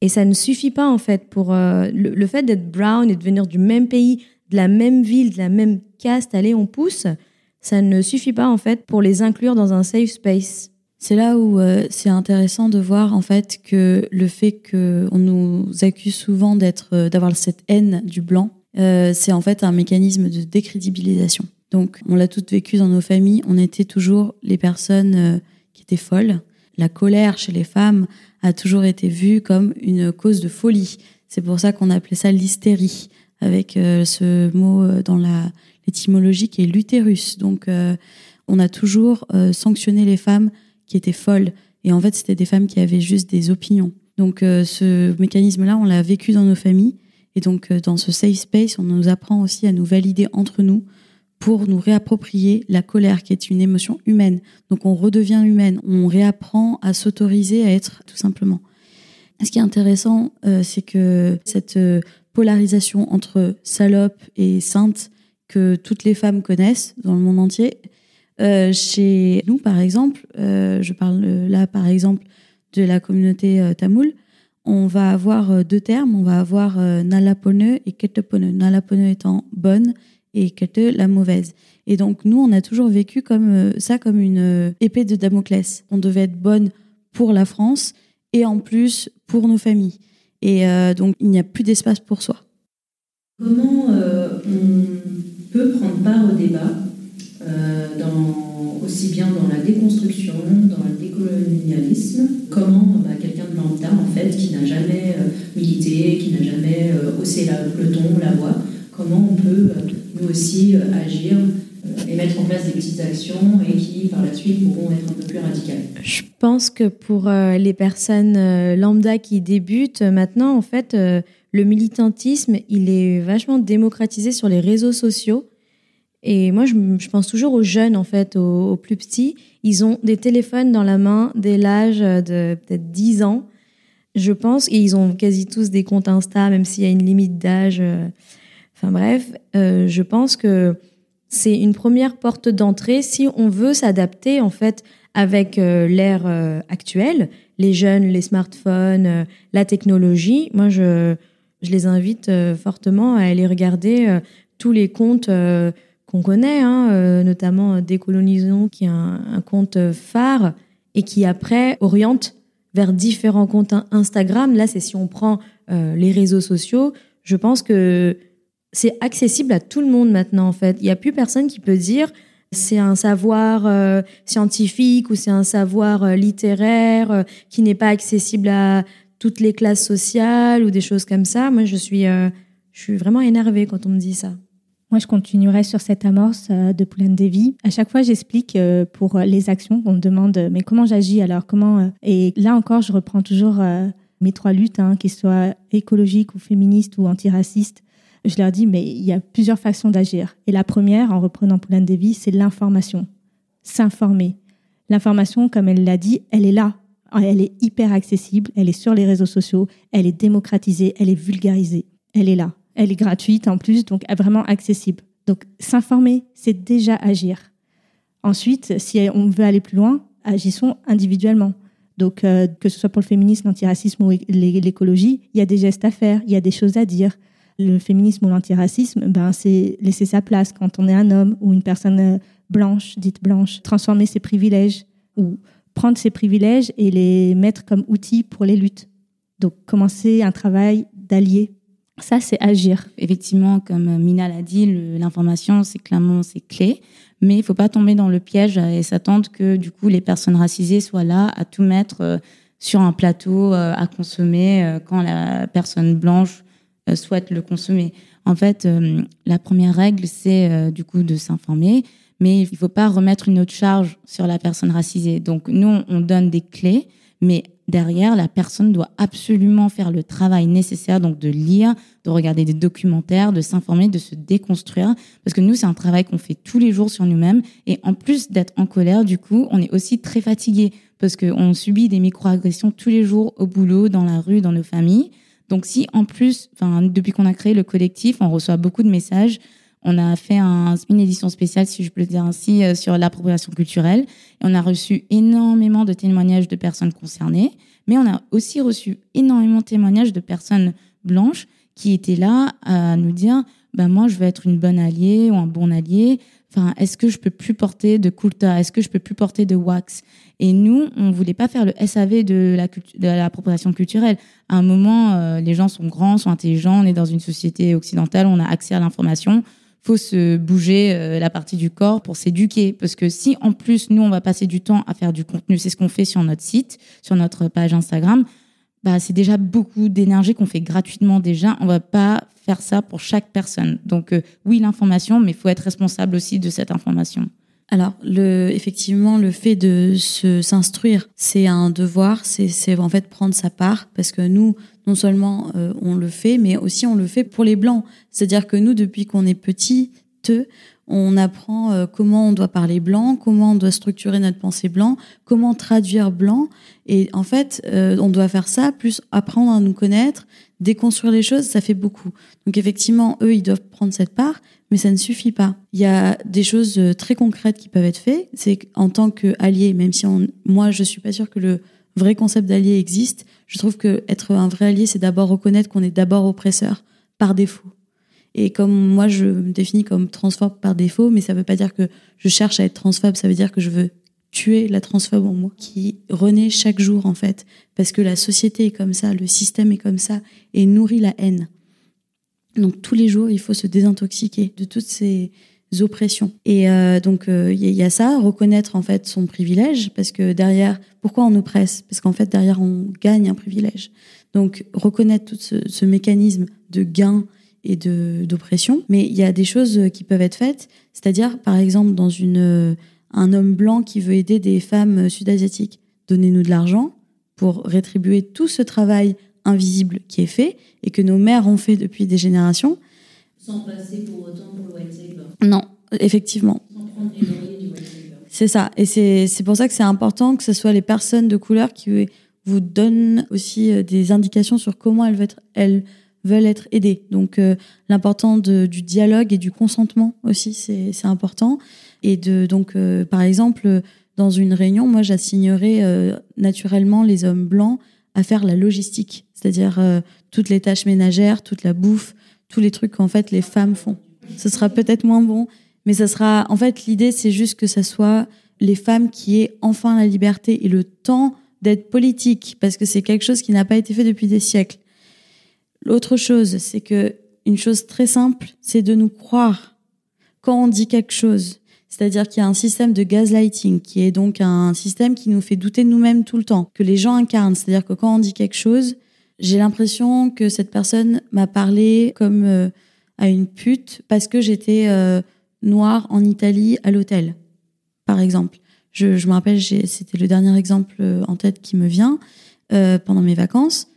Et ça ne suffit pas en fait pour euh, le, fait d'être brown et de venir du même pays, de la même ville, de la même caste, allez on pousse, ça ne suffit pas en fait pour les inclure dans un safe space. C'est là où euh, c'est intéressant de voir en fait que le fait qu'on nous accuse souvent d'être, euh, d'avoir cette haine du blanc, c'est en fait un mécanisme de décrédibilisation. Donc on l'a toutes vécu dans nos familles, on était toujours les personnes qui étaient folles. La colère chez les femmes a toujours été vue comme une cause de folie. C'est pour ça qu'on appelait ça l'hystérie, avec ce mot dans la l'étymologie qui est l'utérus. Donc on a toujours sanctionné les femmes qui étaient folles. Et en fait, c'était des femmes qui avaient juste des opinions. Donc euh, ce mécanisme-là, on l'a vécu dans nos familles. Et donc euh, dans ce safe space, on nous apprend aussi à nous valider entre nous pour nous réapproprier la colère, qui est une émotion humaine. Donc on redevient humaine, on réapprend à s'autoriser à être tout simplement. Ce qui est intéressant, euh, c'est que cette polarisation entre salope et sainte que toutes les femmes connaissent dans le monde entier, euh, chez nous, par exemple, euh, je parle là, par exemple, de la communauté euh, tamoul, on va avoir deux termes. On va avoir nalapone et ketepone. Nalapone étant bonne et kete la mauvaise. Et donc, nous, on a toujours vécu comme ça comme une épée de Damoclès. On devait être bonne pour la France et en plus pour nos familles. Et donc, il n'y a plus d'espace pour soi. Comment on peut prendre part au débat euh, dans, aussi bien dans la déconstruction, dans le décolonialisme, comment bah, quelqu'un de lambda, en fait, qui n'a jamais euh, milité, qui n'a jamais euh, haussé le ton, la voix, comment on peut, nous aussi, agir et mettre en place des petites actions et qui, par la suite, pourront être un peu plus radicales. Je pense que pour les personnes lambda qui débutent maintenant, en fait, le militantisme, il est vachement démocratisé sur les réseaux sociaux. Et moi, je, pense toujours aux jeunes, en fait, aux, plus petits. Ils ont des téléphones dans la main dès l'âge de peut-être 10 ans, je pense. Et ils ont quasi tous des comptes Insta, même s'il y a une limite d'âge. Euh, enfin bref, euh, je pense que c'est une première porte d'entrée si on veut s'adapter, en fait, avec euh, l'ère actuelle, les jeunes, les smartphones, la technologie. Moi, je, les invite fortement à aller regarder tous les comptes qu'on connaît, hein, euh, notamment euh, Décolonisons, qui est un, compte euh, phare et qui après oriente vers différents comptes Instagram. Là, c'est si on prend les réseaux sociaux, je pense que c'est accessible à tout le monde maintenant, en fait. Il n'y a plus personne qui peut dire c'est un savoir scientifique ou c'est un savoir littéraire qui n'est pas accessible à toutes les classes sociales ou des choses comme ça. Moi, je suis, je suis vraiment énervée quand on me dit ça. Moi, je continuerai sur cette amorce euh, de Poulain Devi. À chaque fois, j'explique euh, pour les actions. On me demande, euh, mais comment j'agis alors? Comment Et là encore, je reprends toujours mes trois luttes, hein, qu'elles soient écologiques ou féministes ou antiracistes. Je leur dis, mais il y a plusieurs façons d'agir. Et la première, en reprenant Poulain Devi, c'est l'information. S'informer. L'information, comme elle l'a dit, elle est là. Elle est hyper accessible, elle est sur les réseaux sociaux, elle est démocratisée, elle est vulgarisée. Elle est là. Elle est gratuite en plus, donc vraiment accessible. Donc s'informer, c'est déjà agir. Ensuite, si on veut aller plus loin, agissons individuellement. Donc, euh, que ce soit pour le féminisme, l'antiracisme ou l'écologie, il y a des gestes à faire, il y a des choses à dire. Le féminisme ou l'antiracisme, ben, c'est laisser sa place quand on est un homme ou une personne euh, blanche, dite blanche, transformer ses privilèges ou prendre ses privilèges et les mettre comme outils pour les luttes. Donc, commencer un travail d'allié. Ça, c'est agir. Effectivement, comme Mina l'a dit, l'information, c'est clairement, c'est clé mais il faut pas tomber dans le piège et s'attendre que du coup les personnes racisées soient là à tout mettre euh, sur un plateau euh, à consommer euh, quand la personne blanche souhaite le consommer. En fait, la première règle, c'est du coup de s'informer, mais il faut pas remettre une autre charge sur la personne racisée. Donc nous, on donne des clés, mais derrière, la personne doit absolument faire le travail nécessaire, donc de lire, de regarder des documentaires, de s'informer, de se déconstruire. Parce que nous, c'est un travail qu'on fait tous les jours sur nous-mêmes. Et en plus d'être en colère, du coup, on est aussi très fatigué parce qu'on subit des microagressions tous les jours au boulot, dans la rue, dans nos familles. Donc si en plus, depuis qu'on a créé le collectif, on reçoit beaucoup de messages. On a fait une édition spéciale, si je peux le dire ainsi, euh, sur l'appropriation culturelle. Et on a reçu énormément de témoignages de personnes concernées, mais on a aussi reçu énormément de témoignages de personnes blanches qui étaient là à nous dire ben moi je veux être une bonne alliée ou un bon allié enfin est-ce que je peux plus porter de kulta? Est-ce que je peux plus porter de wax? Et nous on voulait pas faire le SAV de la de l'appropriation culturelle. À un moment euh, les gens sont grands sont intelligents on est dans une société occidentale on a accès à l'information. Faut se bouger euh, la partie du corps pour s'éduquer. Parce que si en plus, nous, on va passer du temps à faire du contenu, c'est ce qu'on fait sur notre site, sur notre page Instagram, bah, c'est déjà beaucoup d'énergie qu'on fait gratuitement déjà. On va pas faire ça pour chaque personne. Donc euh, oui, l'information, mais il faut être responsable aussi de cette information. Alors, effectivement, le fait de se s'instruire, c'est un devoir, c'est en fait prendre sa part, parce que nous, non seulement euh, on le fait, mais aussi on le fait pour les blancs. C'est-à-dire que nous, depuis qu'on est petit, on apprend euh, comment on doit parler blanc, comment on doit structurer notre pensée blanc, comment traduire blanc. Et en fait, euh, on doit faire ça, plus apprendre à nous connaître, déconstruire les choses, ça fait beaucoup. Donc effectivement, eux, ils doivent prendre cette part, mais ça ne suffit pas. Il y a des choses euh, très concrètes qui peuvent être faites. C'est qu'en tant qu'allié, même si on, moi, je suis pas sûre que le vrai concept d'allié existe, je trouve que être un vrai allié, c'est d'abord reconnaître qu'on est d'abord oppresseur par défaut. Et comme moi, je me définis comme transphobe par défaut, mais ça ne veut pas dire que je cherche à être transphobe, ça veut dire que je veux tuer la transphobe en moi, qui renaît chaque jour en fait, parce que la société est comme ça, le système est comme ça, et nourrit la haine. Donc tous les jours, il faut se désintoxiquer de toutes ces oppressions. Et euh, donc il euh, y, a ça, reconnaître en fait son privilège, parce que derrière, pourquoi on oppresse? Parce qu'en fait derrière on gagne un privilège. Donc reconnaître tout ce mécanisme de gain et d'oppression. Mais il y a des choses qui peuvent être faites, c'est-à-dire par exemple dans une un homme blanc qui veut aider des femmes sud-asiatiques, donnez-nous de l'argent pour rétribuer tout ce travail invisible qui est fait et que nos mères ont fait depuis des générations. Sans passer pour autant pour le white saber. Non, effectivement. Sans prendre les du white saber. C'est ça. Et c'est pour ça que c'est important que ce soit les personnes de couleur qui vous donnent aussi euh, des indications sur comment elles veulent être, elles veulent être aidées. Donc euh, l'important du dialogue et du consentement aussi, c'est important. Et de donc euh, par exemple dans une réunion, moi j'assignerais euh, naturellement les hommes blancs à faire la logistique, c'est-à-dire toutes les tâches ménagères, toute la bouffe, tous les trucs qu'en fait les femmes font. Ce sera peut-être moins bon, mais ça sera en fait l'idée c'est juste que ça soit les femmes qui aient enfin la liberté et le temps d'être politique parce que c'est quelque chose qui n'a pas été fait depuis des siècles. L'autre chose, c'est que une chose très simple, c'est de nous croire quand on dit quelque chose. C'est-à-dire qu'il y a un système de gaslighting qui est donc un système qui nous fait douter de nous-mêmes tout le temps, que les gens incarnent. C'est-à-dire que quand on dit quelque chose, j'ai l'impression que cette personne m'a parlé comme euh, à une pute parce que j'étais euh, noire en Italie à l'hôtel, par exemple. Je, je me rappelle, c'était le dernier exemple euh, en tête qui me vient pendant mes vacances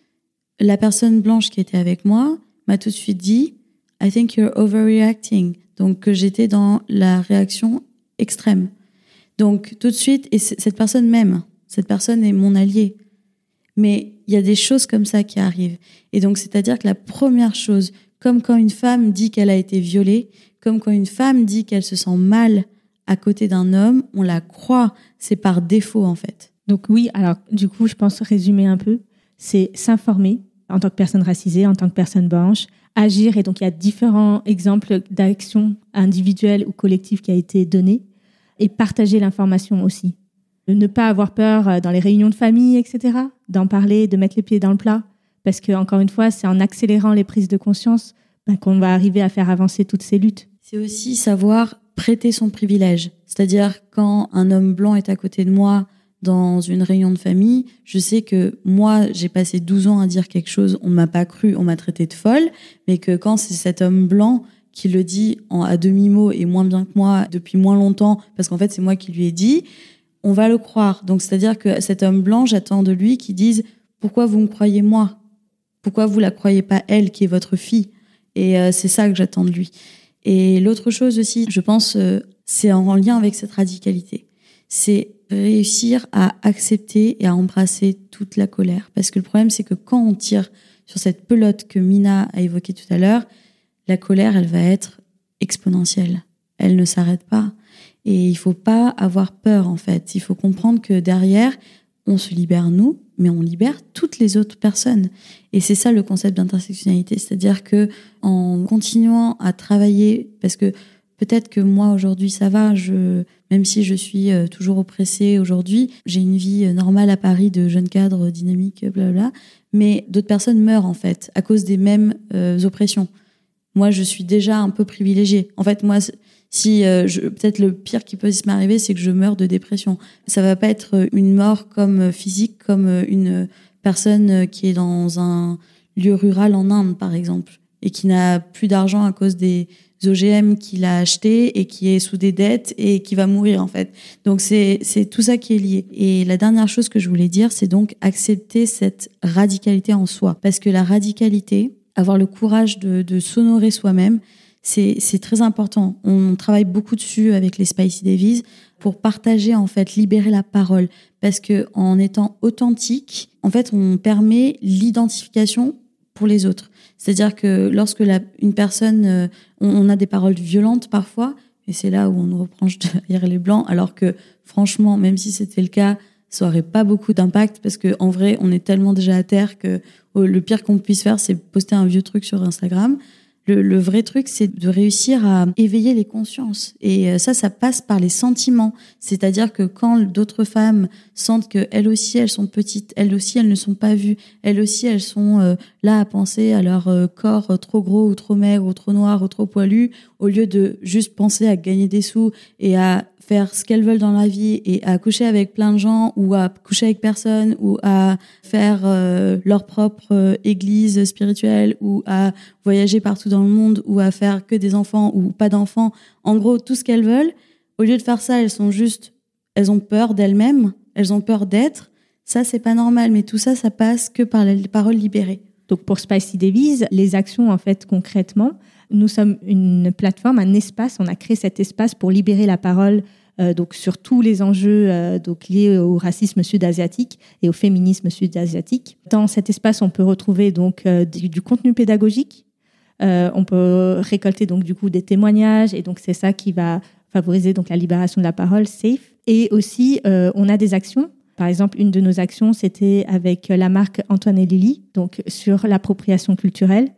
la personne blanche qui était avec moi m'a tout de suite dit I think you're overreacting. Donc que j'étais dans la réaction extrême. Donc tout de suite, et cette personne même, cette personne est mon allié. Mais il y a des choses comme ça qui arrivent. Et donc, c'est-à-dire que la première chose, comme quand une femme dit qu'elle a été violée, comme quand une femme dit qu'elle se sent mal à côté d'un homme, on la croit. C'est par défaut, en fait. Donc oui, alors du coup, je pense résumer un peu, c'est s'informer en tant que personne racisée, en tant que personne blanche, agir. Et donc, il y a différents exemples d'actions individuelles ou collectives qui a été données et partager l'information aussi. Ne pas avoir peur euh, dans les réunions de famille, etc., d'en parler, de mettre les pieds dans le plat. Parce que, encore une fois, c'est en accélérant les prises de conscience ben, qu'on va arriver à faire avancer toutes ces luttes. C'est aussi savoir prêter son privilège. C'est-à-dire, quand un homme blanc est à côté de moi, dans une réunion de famille, je sais que moi, j'ai passé 12 ans à dire quelque chose, on m'a pas cru, on m'a traité de folle, mais que quand c'est cet homme blanc qui le dit en, à demi-mot et moins bien que moi depuis moins longtemps, parce qu'en fait c'est moi qui lui ai dit, on va le croire. Donc c'est-à-dire que cet homme blanc, j'attends de lui qu'il dise pourquoi vous me croyez moi? Pourquoi vous la croyez pas elle qui est votre fille? Et euh, c'est ça que j'attends de lui. Et l'autre chose aussi, je pense, euh, c'est en lien avec cette radicalité. C'est réussir à accepter et à embrasser toute la colère. Parce que le problème, c'est que quand on tire sur cette pelote que Mina a évoquée tout à l'heure, la colère, elle va être exponentielle. Elle ne s'arrête pas. Et il faut pas avoir peur, en fait. Il faut comprendre que derrière, on se libère nous, mais on libère toutes les autres personnes. Et c'est ça le concept d'intersectionnalité. C'est-à-dire que en continuant à travailler, parce que peut-être que moi aujourd'hui ça va, je, même si je suis euh, toujours oppressée aujourd'hui, j'ai une vie euh, normale à Paris de jeune cadre dynamique, bla mais d'autres personnes meurent en fait à cause des mêmes euh, oppressions. Moi, je suis déjà un peu privilégiée. En fait, moi, si peut-être le pire qui peut m'arriver, c'est que je meurs de dépression. Ça va pas être une mort comme physique, comme une personne qui est dans un lieu rural en Inde, par exemple, et qui n'a plus d'argent à cause des OGM qu'il a acheté et qui est sous des dettes et qui va mourir en fait. Donc c'est tout ça qui est lié. Et la dernière chose que je voulais dire, c'est donc accepter cette radicalité en soi, parce que la radicalité, avoir le courage de, s'honorer soi-même, c'est c'est très important. On travaille beaucoup dessus avec les Spicy Davies pour partager en fait, libérer la parole, parce que en étant authentique, en fait, on permet l'identification pour les autres. C'est-à-dire que lorsque la, une personne, euh, on, a des paroles violentes parfois, et c'est là où on nous reproche de lire les blancs, alors que franchement, même si c'était le cas, ça aurait pas beaucoup d'impact parce que en vrai, on est tellement déjà à terre que oh, le pire qu'on puisse faire, c'est poster un vieux truc sur Instagram. Le, vrai truc, c'est de réussir à éveiller les consciences. Et euh, ça, ça passe par les sentiments. C'est-à-dire que quand d'autres femmes sentent que elles aussi, elles sont petites, elles aussi, elles ne sont pas vues, elles aussi, elles sont euh, là à penser à leur euh, corps trop gros ou trop maigre ou trop noir ou trop poilu, au lieu de juste penser à gagner des sous et à faire ce qu'elles veulent dans la vie et à coucher avec plein de gens ou à coucher avec personne ou à faire euh, leur propre euh, église spirituelle ou à voyager partout dans le monde ou à faire que des enfants ou pas d'enfants. En gros, tout ce qu'elles veulent. Au lieu de faire ça, elles sont juste, elles ont peur d'elles-mêmes, elles ont peur d'être. Ça, c'est pas normal, mais tout ça, ça passe que par les paroles libérées. Donc pour Spicy Davies, les actions en fait concrètement, nous sommes une plateforme, un espace. On a créé cet espace pour libérer la parole euh, donc sur tous les enjeux euh, donc liés au racisme sud-asiatique et au féminisme sud-asiatique. Dans cet espace, on peut retrouver donc euh, du, contenu pédagogique. on peut récolter donc du coup des témoignages et donc c'est ça qui va favoriser donc la libération de la parole safe. Et aussi, on a des actions par exemple, une de nos actions, c'était avec la marque Antoine et Lily, donc sur l'appropriation culturelle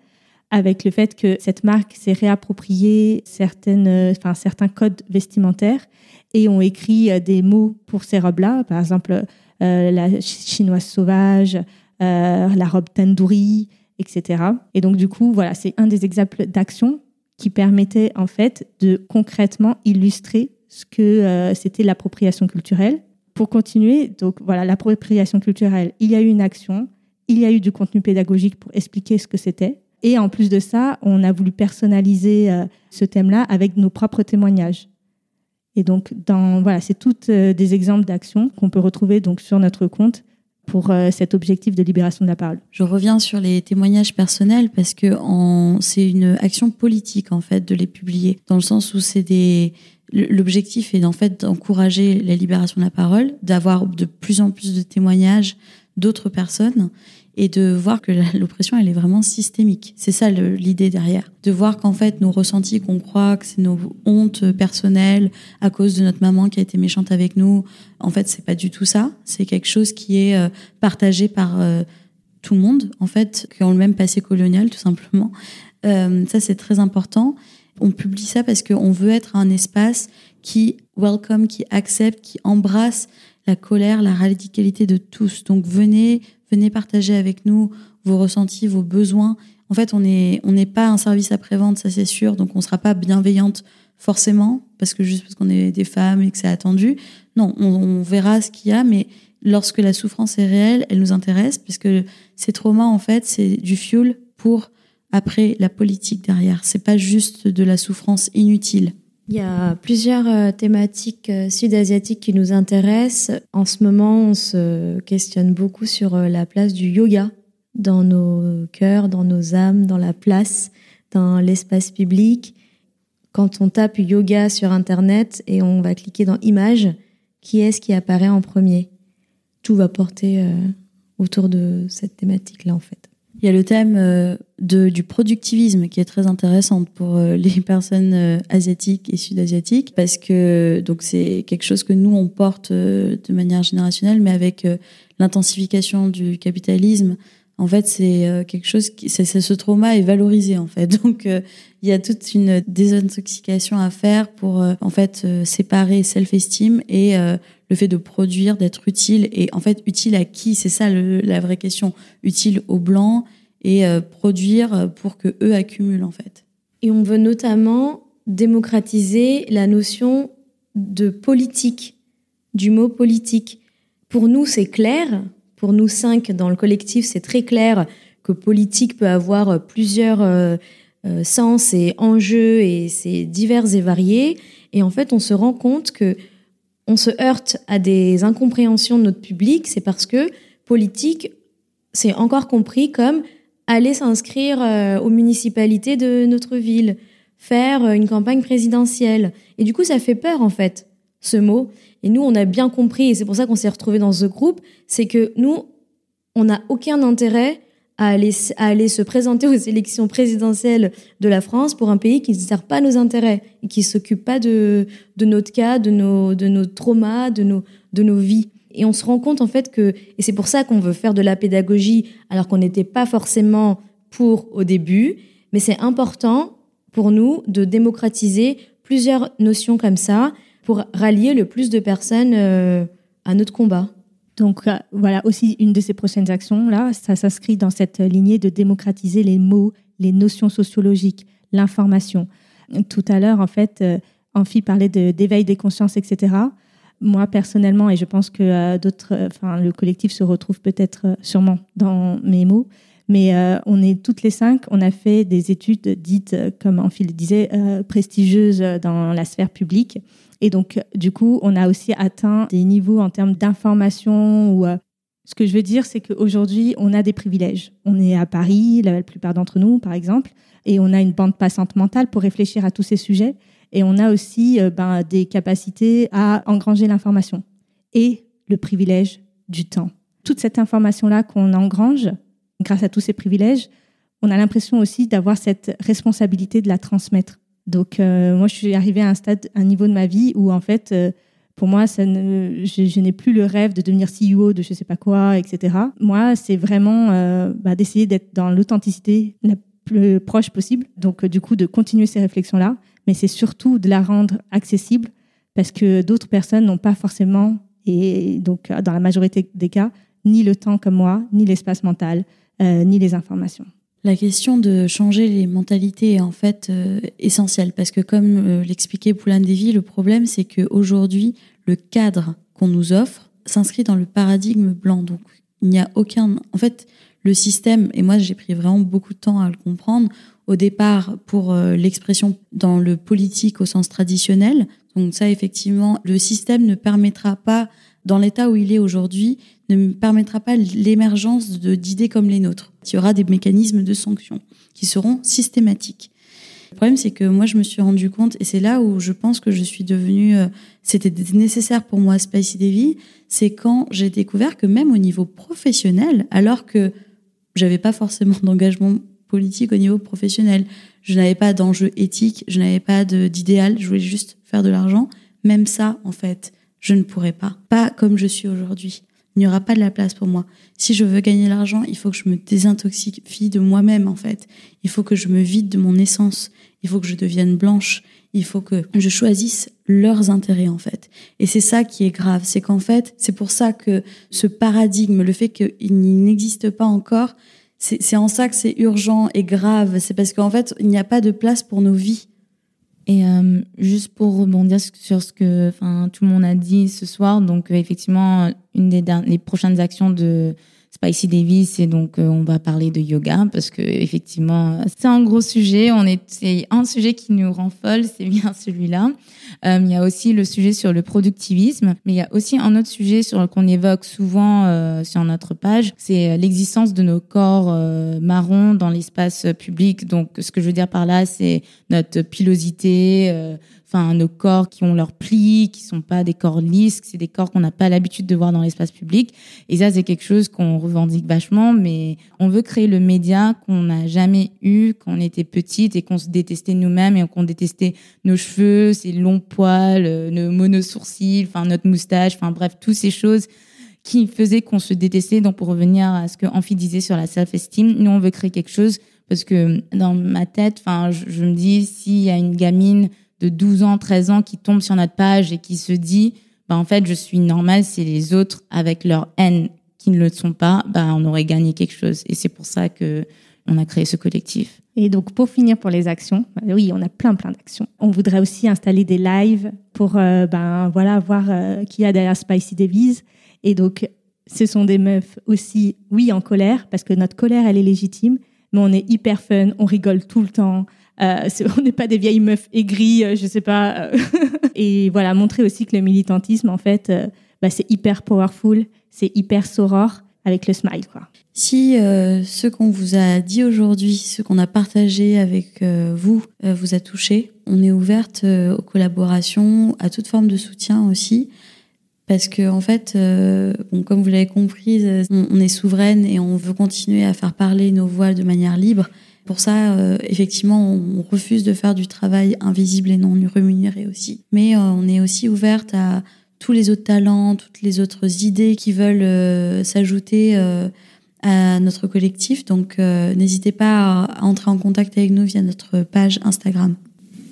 avec le fait que cette marque s'est réappropriée certaines, euh, enfin, certains codes vestimentaires et ont écrit euh, des mots pour ces robes-là, par exemple euh, la chinoise sauvage, la robe tandoori, etc. Et donc du coup, voilà, c'est un des exemples d'action qui permettait en fait de concrètement illustrer ce que c'était l'appropriation culturelle. Pour continuer, donc voilà, l'appropriation culturelle, il y a eu une action, il y a eu du contenu pédagogique pour expliquer ce que c'était. Et en plus de ça, on a voulu personnaliser euh, ce thème-là avec nos propres témoignages. Et donc, dans, voilà, c'est toutes euh, des exemples d'actions qu'on peut retrouver donc sur notre compte pour euh, cet objectif de libération de la parole. Je reviens sur les témoignages personnels parce que c'est une action politique en fait de les publier, dans le sens où c'est des l'objectif est en fait d'encourager la libération de la parole, d'avoir de plus en plus de témoignages d'autres personnes et de voir que l'oppression, elle est vraiment systémique. C'est ça l'idée derrière. De voir qu'en fait, nos ressentis, qu'on croit que c'est nos hontes personnelles à cause de notre maman qui a été méchante avec nous, en fait, c'est pas du tout ça. C'est quelque chose qui est euh, partagé par euh, tout le monde, en fait, qui ont le même passé colonial, tout simplement. Euh, ça, c'est très important. On publie ça parce qu'on veut être un espace qui welcome, qui accepte, qui embrasse la colère, la radicalité de tous. Donc venez, venez partager avec nous vos ressentis, vos besoins. En fait, on n'est on pas un service après-vente, ça c'est sûr, donc on ne sera pas bienveillante forcément, parce que juste parce qu'on est des femmes et que c'est attendu. Non, on, on verra ce qu'il y a, mais lorsque la souffrance est réelle, elle nous intéresse, puisque ces traumas, en fait, c'est du fuel pour après la politique derrière. C'est pas juste de la souffrance inutile. Il y a plusieurs euh, thématiques euh, sud-asiatiques qui nous intéressent. En ce moment, on se questionne beaucoup sur euh, la place du yoga dans nos cœurs, dans nos âmes, dans la place, dans l'espace public. Quand on tape yoga sur Internet et on va cliquer dans images, qui est-ce qui apparaît en premier? Tout va porter autour de cette thématique-là, en fait. Il y a le thème euh, du productivisme qui est très intéressant pour euh, les personnes euh, asiatiques et sud-asiatiques parce que donc c'est quelque chose que nous on porte de manière générationnelle, mais avec l'intensification du capitalisme, en fait c'est quelque chose qui ce trauma est valorisé en fait. Donc il y a toute une désintoxication à faire pour en fait séparer self-esteem et le fait de produire, d'être utile. Et en fait, utile à qui? C'est ça la vraie question. Utile aux blancs et euh, produire pour que eux accumulent en fait. Et on veut notamment démocratiser la notion de politique, du mot politique. Pour nous, c'est clair. Pour nous cinq dans le collectif, c'est très clair que politique peut avoir plusieurs euh, euh, sens et enjeux et c'est divers et varié. Et en fait, on se rend compte que on se heurte à des incompréhensions de notre public, c'est parce que politique, c'est encore compris comme aller s'inscrire euh, aux municipalités de notre ville, faire euh, une campagne présidentielle. Et du coup, ça fait peur, en fait, ce mot. Et nous, on a bien compris, et c'est pour ça qu'on s'est retrouvés dans ce groupe, c'est que nous, on n'a aucun intérêt à aller, à aller se présenter aux élections présidentielles de la France pour un pays qui ne sert pas nos intérêts et qui s'occupe pas de, de notre cas, de nos, de nos traumas, de nos, de nos vies. Et on se rend compte en fait que, et c'est pour ça qu'on veut faire de la pédagogie alors qu'on n'était pas forcément pour au début, mais c'est important pour nous de démocratiser plusieurs notions comme ça pour rallier le plus de personnes euh, à notre combat. Donc euh, voilà aussi une de ces prochaines actions là, ça s'inscrit dans cette lignée de démocratiser les mots, les notions sociologiques, l'information. Tout à l'heure en fait, euh, Amphi parlait d'éveil des consciences, etc. Moi personnellement, et je pense que euh, d'autres, enfin le collectif se retrouve peut-être sûrement dans mes mots, mais on est toutes les cinq, on a fait des études dites, comme Amphi le disait, prestigieuses dans la sphère publique et donc, du coup, on a aussi atteint des niveaux en termes d'information. Ou, euh, ce que je veux dire, c'est qu'aujourd'hui, on a des privilèges. On est à Paris, la plupart d'entre nous, par exemple, et on a une bande passante mentale pour réfléchir à tous ces sujets. Et on a aussi euh, ben, des capacités à engranger l'information et le privilège du temps. Toute cette information-là qu'on engrange, grâce à tous ces privilèges, on a l'impression aussi d'avoir cette responsabilité de la transmettre. Donc, euh, moi, je suis arrivée à un stade, un niveau de ma vie où, en fait, euh, pour moi, ça ne, je, n'ai plus le rêve de devenir CEO de je sais pas quoi, etc. Moi, c'est vraiment euh, bah, d'essayer d'être dans l'authenticité la plus proche possible. Donc, du coup, de continuer ces réflexions-là, mais c'est surtout de la rendre accessible parce que d'autres personnes n'ont pas forcément, et donc dans la majorité des cas, ni le temps comme moi, ni l'espace mental, ni les informations. La question de changer les mentalités est en fait euh, essentielle parce que comme euh, l'expliquait Poulain Davy, le problème c'est qu'aujourd'hui, le cadre qu'on nous offre s'inscrit dans le paradigme blanc. Donc il n'y a aucun... En fait, le système, et moi j'ai pris vraiment beaucoup de temps à le comprendre, au départ pour euh, l'expression dans le politique au sens traditionnel. Donc ça, effectivement, le système ne permettra pas, dans l'état où il est aujourd'hui, ne permettra pas l'émergence d'idées comme les nôtres. Il y aura des mécanismes de sanction qui seront systématiques. Le problème, c'est que moi, je me suis rendu compte, et c'est là où je pense que je suis devenue, euh, c'était nécessaire pour moi, Spicy Davy, c'est quand j'ai découvert que même au niveau professionnel, alors que j'avais pas forcément d'engagement politique au niveau professionnel, je n'avais pas d'enjeu éthique, je n'avais pas d'idéal, je voulais juste faire de l'argent, même ça, en fait, je ne pourrais pas. Pas comme je suis aujourd'hui. Il n'y aura pas de la place pour moi. Si je veux gagner l'argent, il faut que je me désintoxifie de moi-même, en fait. Il faut que je me vide de mon essence. Il faut que je devienne blanche. Il faut que je choisisse leurs intérêts, en fait. Et c'est ça qui est grave. C'est qu'en fait, c'est pour ça que ce paradigme, le fait qu'il n'existe pas encore, c'est en ça que c'est urgent et grave. C'est parce qu'en fait, il n'y a pas de place pour nos vies. Et euh, juste pour rebondir sur ce que tout le monde a dit ce soir, donc euh, effectivement, une des les prochaines actions de Spicy Davis, c'est donc euh, on va parler de yoga parce que effectivement c'est un gros sujet. On est c'est un sujet qui nous rend folle, c'est bien celui-là. Euh, il y a aussi le sujet sur le productivisme, mais il y a aussi un autre sujet sur qu'on évoque souvent euh, sur notre page, c'est l'existence de nos corps marrons dans l'espace public. Donc ce que je veux dire par là, c'est notre pilosité enfin nos corps qui ont leurs plis, qui sont pas des corps lisses, c'est des corps qu'on n'a pas l'habitude de voir dans l'espace public. Et ça, c'est quelque chose qu'on revendique vachement, mais on veut créer le média qu'on n'a jamais eu quand on était petite et qu'on se détestait nous-mêmes et qu'on détestait nos cheveux, ces longs poils, euh, nos monosourcils, enfin notre moustache, enfin bref, toutes ces choses qui faisaient qu'on se détestait. Donc pour revenir à ce que Amphi disait sur la self-esteem, nous on veut créer quelque chose parce que dans ma tête, enfin je, je me dis s'il y a une gamine de 12 ans, 13 ans qui tombe sur notre page et qui se dit, bah, en fait, je suis normale, c'est les autres avec leur haine qui ne le sont pas, bah, on aurait gagné quelque chose. Et c'est pour ça que on a créé ce collectif. Et donc, pour finir pour les actions, bah oui, on a plein, plein d'actions. On voudrait aussi installer des lives pour, ben, voilà, voir euh, qui y a derrière Spicy Davies. Et donc, ce sont des meufs aussi, oui, en colère, parce que notre colère, elle est légitime, mais on est hyper fun, on rigole tout le temps. Euh, on n'est pas des vieilles meufs aigries, euh, je sais pas. Euh. et voilà, montrer aussi que le militantisme, en fait, bah, c'est hyper powerful, c'est hyper soror avec le smile, quoi. Si ce qu'on vous a dit aujourd'hui, ce qu'on a partagé avec vous, vous a touché, on est ouverte aux collaborations, à toute forme de soutien aussi. Parce que en fait, bon, comme vous l'avez compris, on, est souveraine et on veut continuer à faire parler nos voix de manière libre. Pour ça, euh, effectivement, on refuse de faire du travail invisible et non rémunéré aussi. Mais euh, on est aussi ouverte à tous les autres talents, toutes les autres idées qui veulent euh, s'ajouter à notre collectif. Donc, n'hésitez pas à, entrer en contact avec nous via notre page Instagram.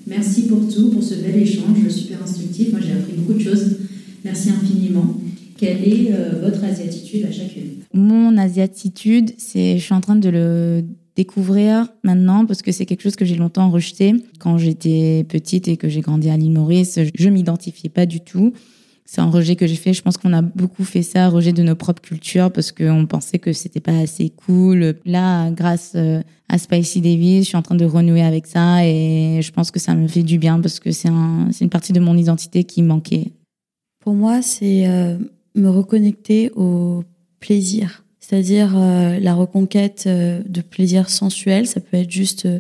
Merci pour tout, pour ce bel échange super instructif. Moi, j'ai appris beaucoup de choses. Merci infiniment. Quelle est votre asiatitude à chacune? Mon asiatitude, c'est, je suis en train de le découvrir maintenant parce que c'est quelque chose que j'ai longtemps rejeté. Quand j'étais petite et que j'ai grandi à l'île Maurice, je m'identifiais pas du tout. C'est un rejet que j'ai fait. Je pense qu'on a beaucoup fait ça, rejet de nos propres cultures parce qu'on pensait que c'était pas assez cool. Là, grâce euh, à Spicy Davis, je suis en train de renouer avec ça et je pense que ça me fait du bien parce que c'est un, une partie de mon identité qui manquait. Pour moi, c'est euh, me reconnecter au plaisir c'est-à-dire euh, la reconquête euh, de plaisir sensuel. Ça peut être juste euh,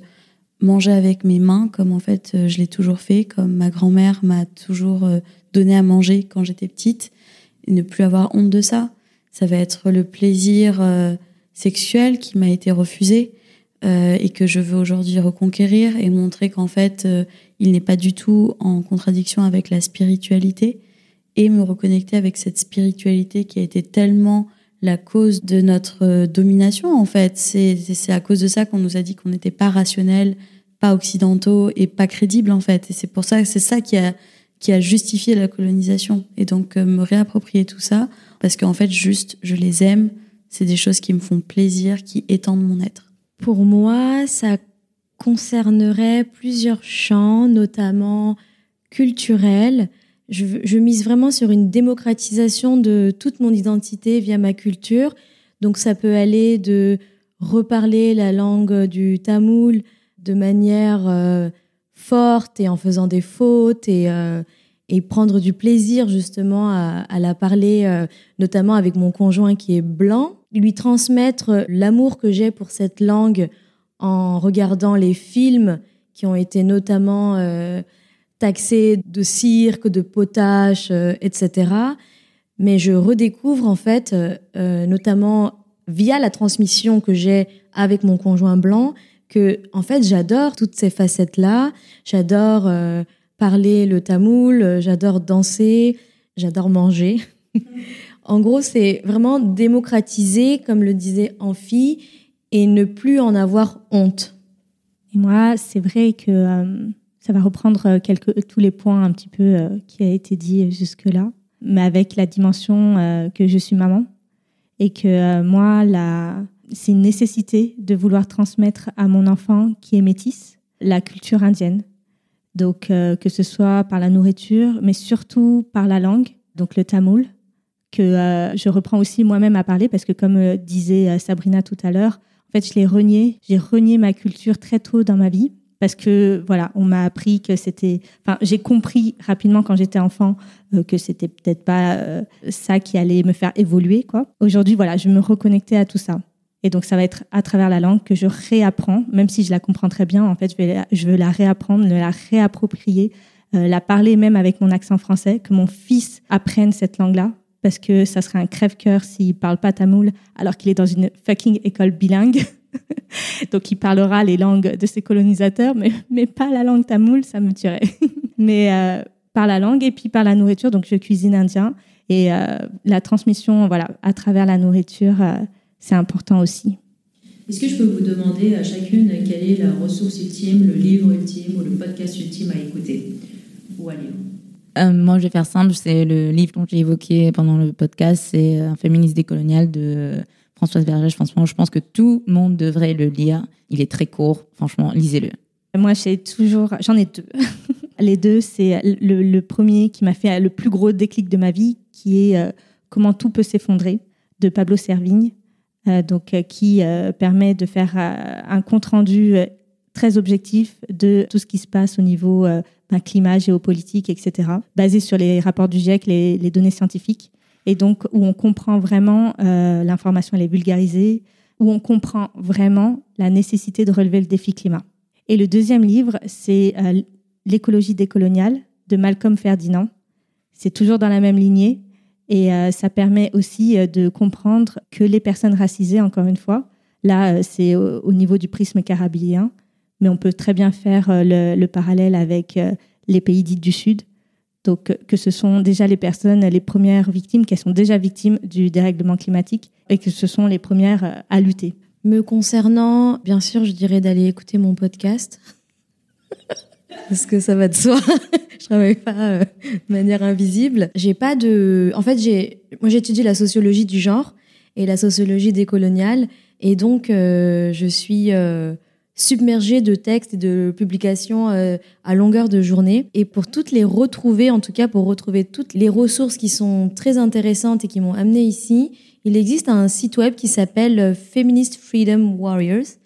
manger avec mes mains, comme en fait je l'ai toujours fait, comme ma grand-mère m'a toujours donné à manger quand j'étais petite, et ne plus avoir honte de ça. Ça va être le plaisir sexuel qui m'a été refusé et que je veux aujourd'hui reconquérir et montrer qu'en fait il n'est pas du tout en contradiction avec la spiritualité et me reconnecter avec cette spiritualité qui a été tellement la cause de notre euh, domination, en fait. C'est à cause de ça qu'on nous a dit qu'on n'était pas rationnel, pas occidentaux et pas crédibles, en fait. Et c'est pour ça c'est ça qui a, qui a justifié la colonisation. Et donc, euh, me réapproprier tout ça, parce qu'en fait, juste, je les aime. C'est des choses qui me font plaisir, qui étendent mon être. Pour moi, ça concernerait plusieurs champs, notamment culturels, je, mise vraiment sur une démocratisation de toute mon identité via ma culture. Donc ça peut aller de reparler la langue du tamoul de manière euh, forte et en faisant des fautes et, euh, prendre du plaisir justement à, la parler, euh, notamment avec mon conjoint qui est blanc, lui transmettre l'amour que j'ai pour cette langue en regardant les films qui ont été notamment euh, taxés de cirque, de potache, euh, etc. Mais je redécouvre en fait, euh, notamment via la transmission que j'ai avec mon conjoint blanc, que en fait j'adore toutes ces facettes-là. J'adore parler le tamoul, j'adore danser, j'adore manger. en gros, c'est vraiment démocratiser, comme le disait Amphi, et ne plus en avoir honte. Et moi, c'est vrai que euh, ça va reprendre euh, quelques, tous les points un petit peu euh, qui a été dit jusque-là, mais avec la dimension que je suis maman et que moi, la, c'est une nécessité de vouloir transmettre à mon enfant qui est métisse la culture indienne. Donc, que ce soit par la nourriture, mais surtout par la langue, donc le tamoul, que je reprends aussi moi-même à parler parce que, comme disait Sabrina tout à l'heure, en fait, je l'ai renié. J'ai renié ma culture très tôt dans ma vie parce que voilà, on m'a appris que c'était. Enfin, j'ai compris rapidement quand j'étais enfant euh, que c'était peut-être pas euh, ça qui allait me faire évoluer, quoi. Aujourd'hui, voilà, je me reconnectais à tout ça. Et donc, ça va être à travers la langue que je réapprends, même si je la comprends très bien. En fait, je vais, je veux la réapprendre, la réapproprier, euh, la parler même avec mon accent français, que mon fils apprenne cette langue-là, parce que ça serait un crève-cœur s'il parle pas tamoul alors qu'il est dans une fucking école bilingue. Donc il parlera les langues de ses colonisateurs, mais, mais pas la langue tamoul, ça me tuerait. mais euh, par la langue et puis par la nourriture. Donc je cuisine indien et euh, la transmission, voilà, à travers la nourriture, euh, c'est important aussi. Est-ce que je peux vous demander à chacune quelle est la ressource ultime, le livre ultime ou le podcast ultime à écouter? Ou à lire euh, moi, je vais faire simple. C'est le livre dont j'ai évoqué pendant le podcast. C'est Un féministe décolonial de Françoise Berger. Franchement, je pense que tout le monde devrait le lire. Il est très court. Franchement, lisez-le. Moi, j'en ai deux. Les deux, c'est le, premier qui m'a fait le plus gros déclic de ma vie, qui est euh, Comment tout peut s'effondrer de Pablo Servigne, euh, donc qui permet de faire un compte rendu très objectif de tout ce qui se passe au niveau un climat géopolitique, etc., basé sur les rapports du GIEC, les, données scientifiques, et donc où on comprend vraiment, euh, l'information elle est vulgarisée, où on comprend vraiment la nécessité de relever le défi climat. Et le deuxième livre, c'est euh, L'écologie décoloniale de Malcolm Ferdinand. C'est toujours dans la même lignée et euh, ça permet aussi de comprendre que les personnes racisées, encore une fois, là c'est au, niveau du prisme carabien, mais on peut très bien faire euh, le, parallèle avec les pays dits du Sud. Donc, euh, que ce sont déjà les personnes, les premières victimes, qui sont déjà victimes du dérèglement climatique et que ce sont les premières à lutter. Me concernant, bien sûr, je dirais d'aller écouter mon podcast. Parce que ça va de soi. je travaille pas de manière invisible. J'ai pas de. En fait, j'ai. Moi, j'étudie la sociologie du genre et la sociologie décoloniale. Et donc, je suis submergé de textes et de publications euh, à longueur de journée. Et pour toutes les retrouver, en tout cas pour retrouver toutes les ressources qui sont très intéressantes et qui m'ont amené ici, il existe un site web qui s'appelle euh, Feminist Freedom Warriors.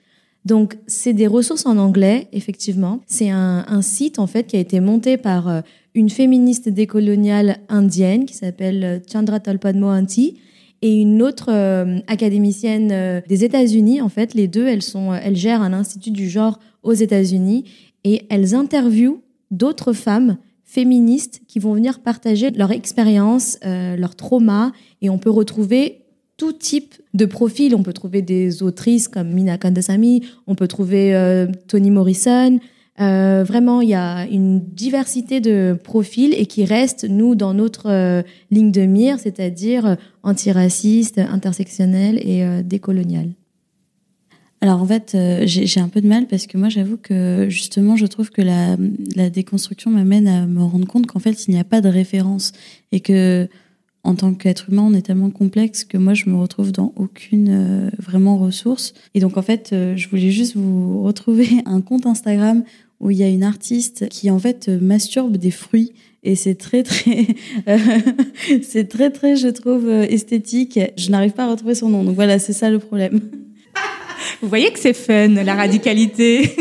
Donc, c'est des ressources en anglais, effectivement. C'est un, un, site, en fait, qui a été monté par euh, une féministe décoloniale indienne qui s'appelle Chandra Talpadmohanty et une autre euh, académicienne euh, des États-Unis. En fait, les deux, elles, sont, elles gèrent un institut du genre aux États-Unis et elles interviewent d'autres femmes féministes qui vont venir partager leur expérience, euh, leur trauma, et on peut retrouver tout type de profil. On peut trouver des autrices comme Mina Kandasamy, on peut trouver Toni Morrison, euh, vraiment, il y a une diversité de profils et qui reste, nous, dans notre euh, ligne de mire, c'est-à-dire euh, antiraciste, intersectionnel et euh, décolonial. Alors en fait, j'ai un peu de mal parce que moi j'avoue que justement je trouve que la, déconstruction m'amène à me rendre compte qu'en fait il n'y a pas de référence et que en tant qu'être humain on est tellement complexe que moi je me retrouve dans aucune vraiment ressource. Et donc en fait je voulais juste vous retrouver un compte Instagram où il y a une artiste qui en fait masturbe des fruits et c'est très très c'est très très je trouve euh, esthétique. Je n'arrive pas à retrouver son nom. Donc voilà, c'est ça le problème. Vous voyez que c'est fun la radicalité.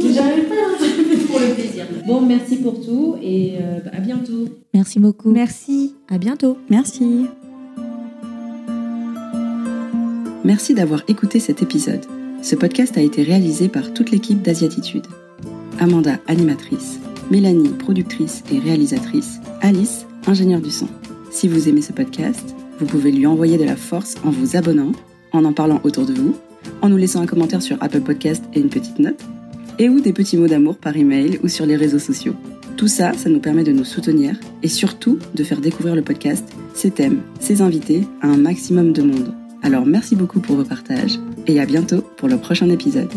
J'arrive pas à pour le plaisir. Bon, merci pour tout et euh, à bientôt. Merci beaucoup. Merci. À bientôt. Merci. Merci d'avoir écouté cet épisode. Ce podcast a été réalisé par toute l'équipe d'Asiatitude. Amanda, animatrice, Mélanie, productrice et réalisatrice, Alice, ingénieure du son. Si vous aimez ce podcast, vous pouvez lui envoyer de la force en vous abonnant, en en parlant autour de vous, en nous laissant un commentaire sur Apple Podcast et une petite note, et ou des petits mots d'amour par email ou sur les réseaux sociaux. Tout ça, ça nous permet de nous soutenir et surtout de faire découvrir le podcast, ses thèmes, ses invités à un maximum de monde. Alors merci beaucoup pour vos partages et à bientôt pour le prochain épisode.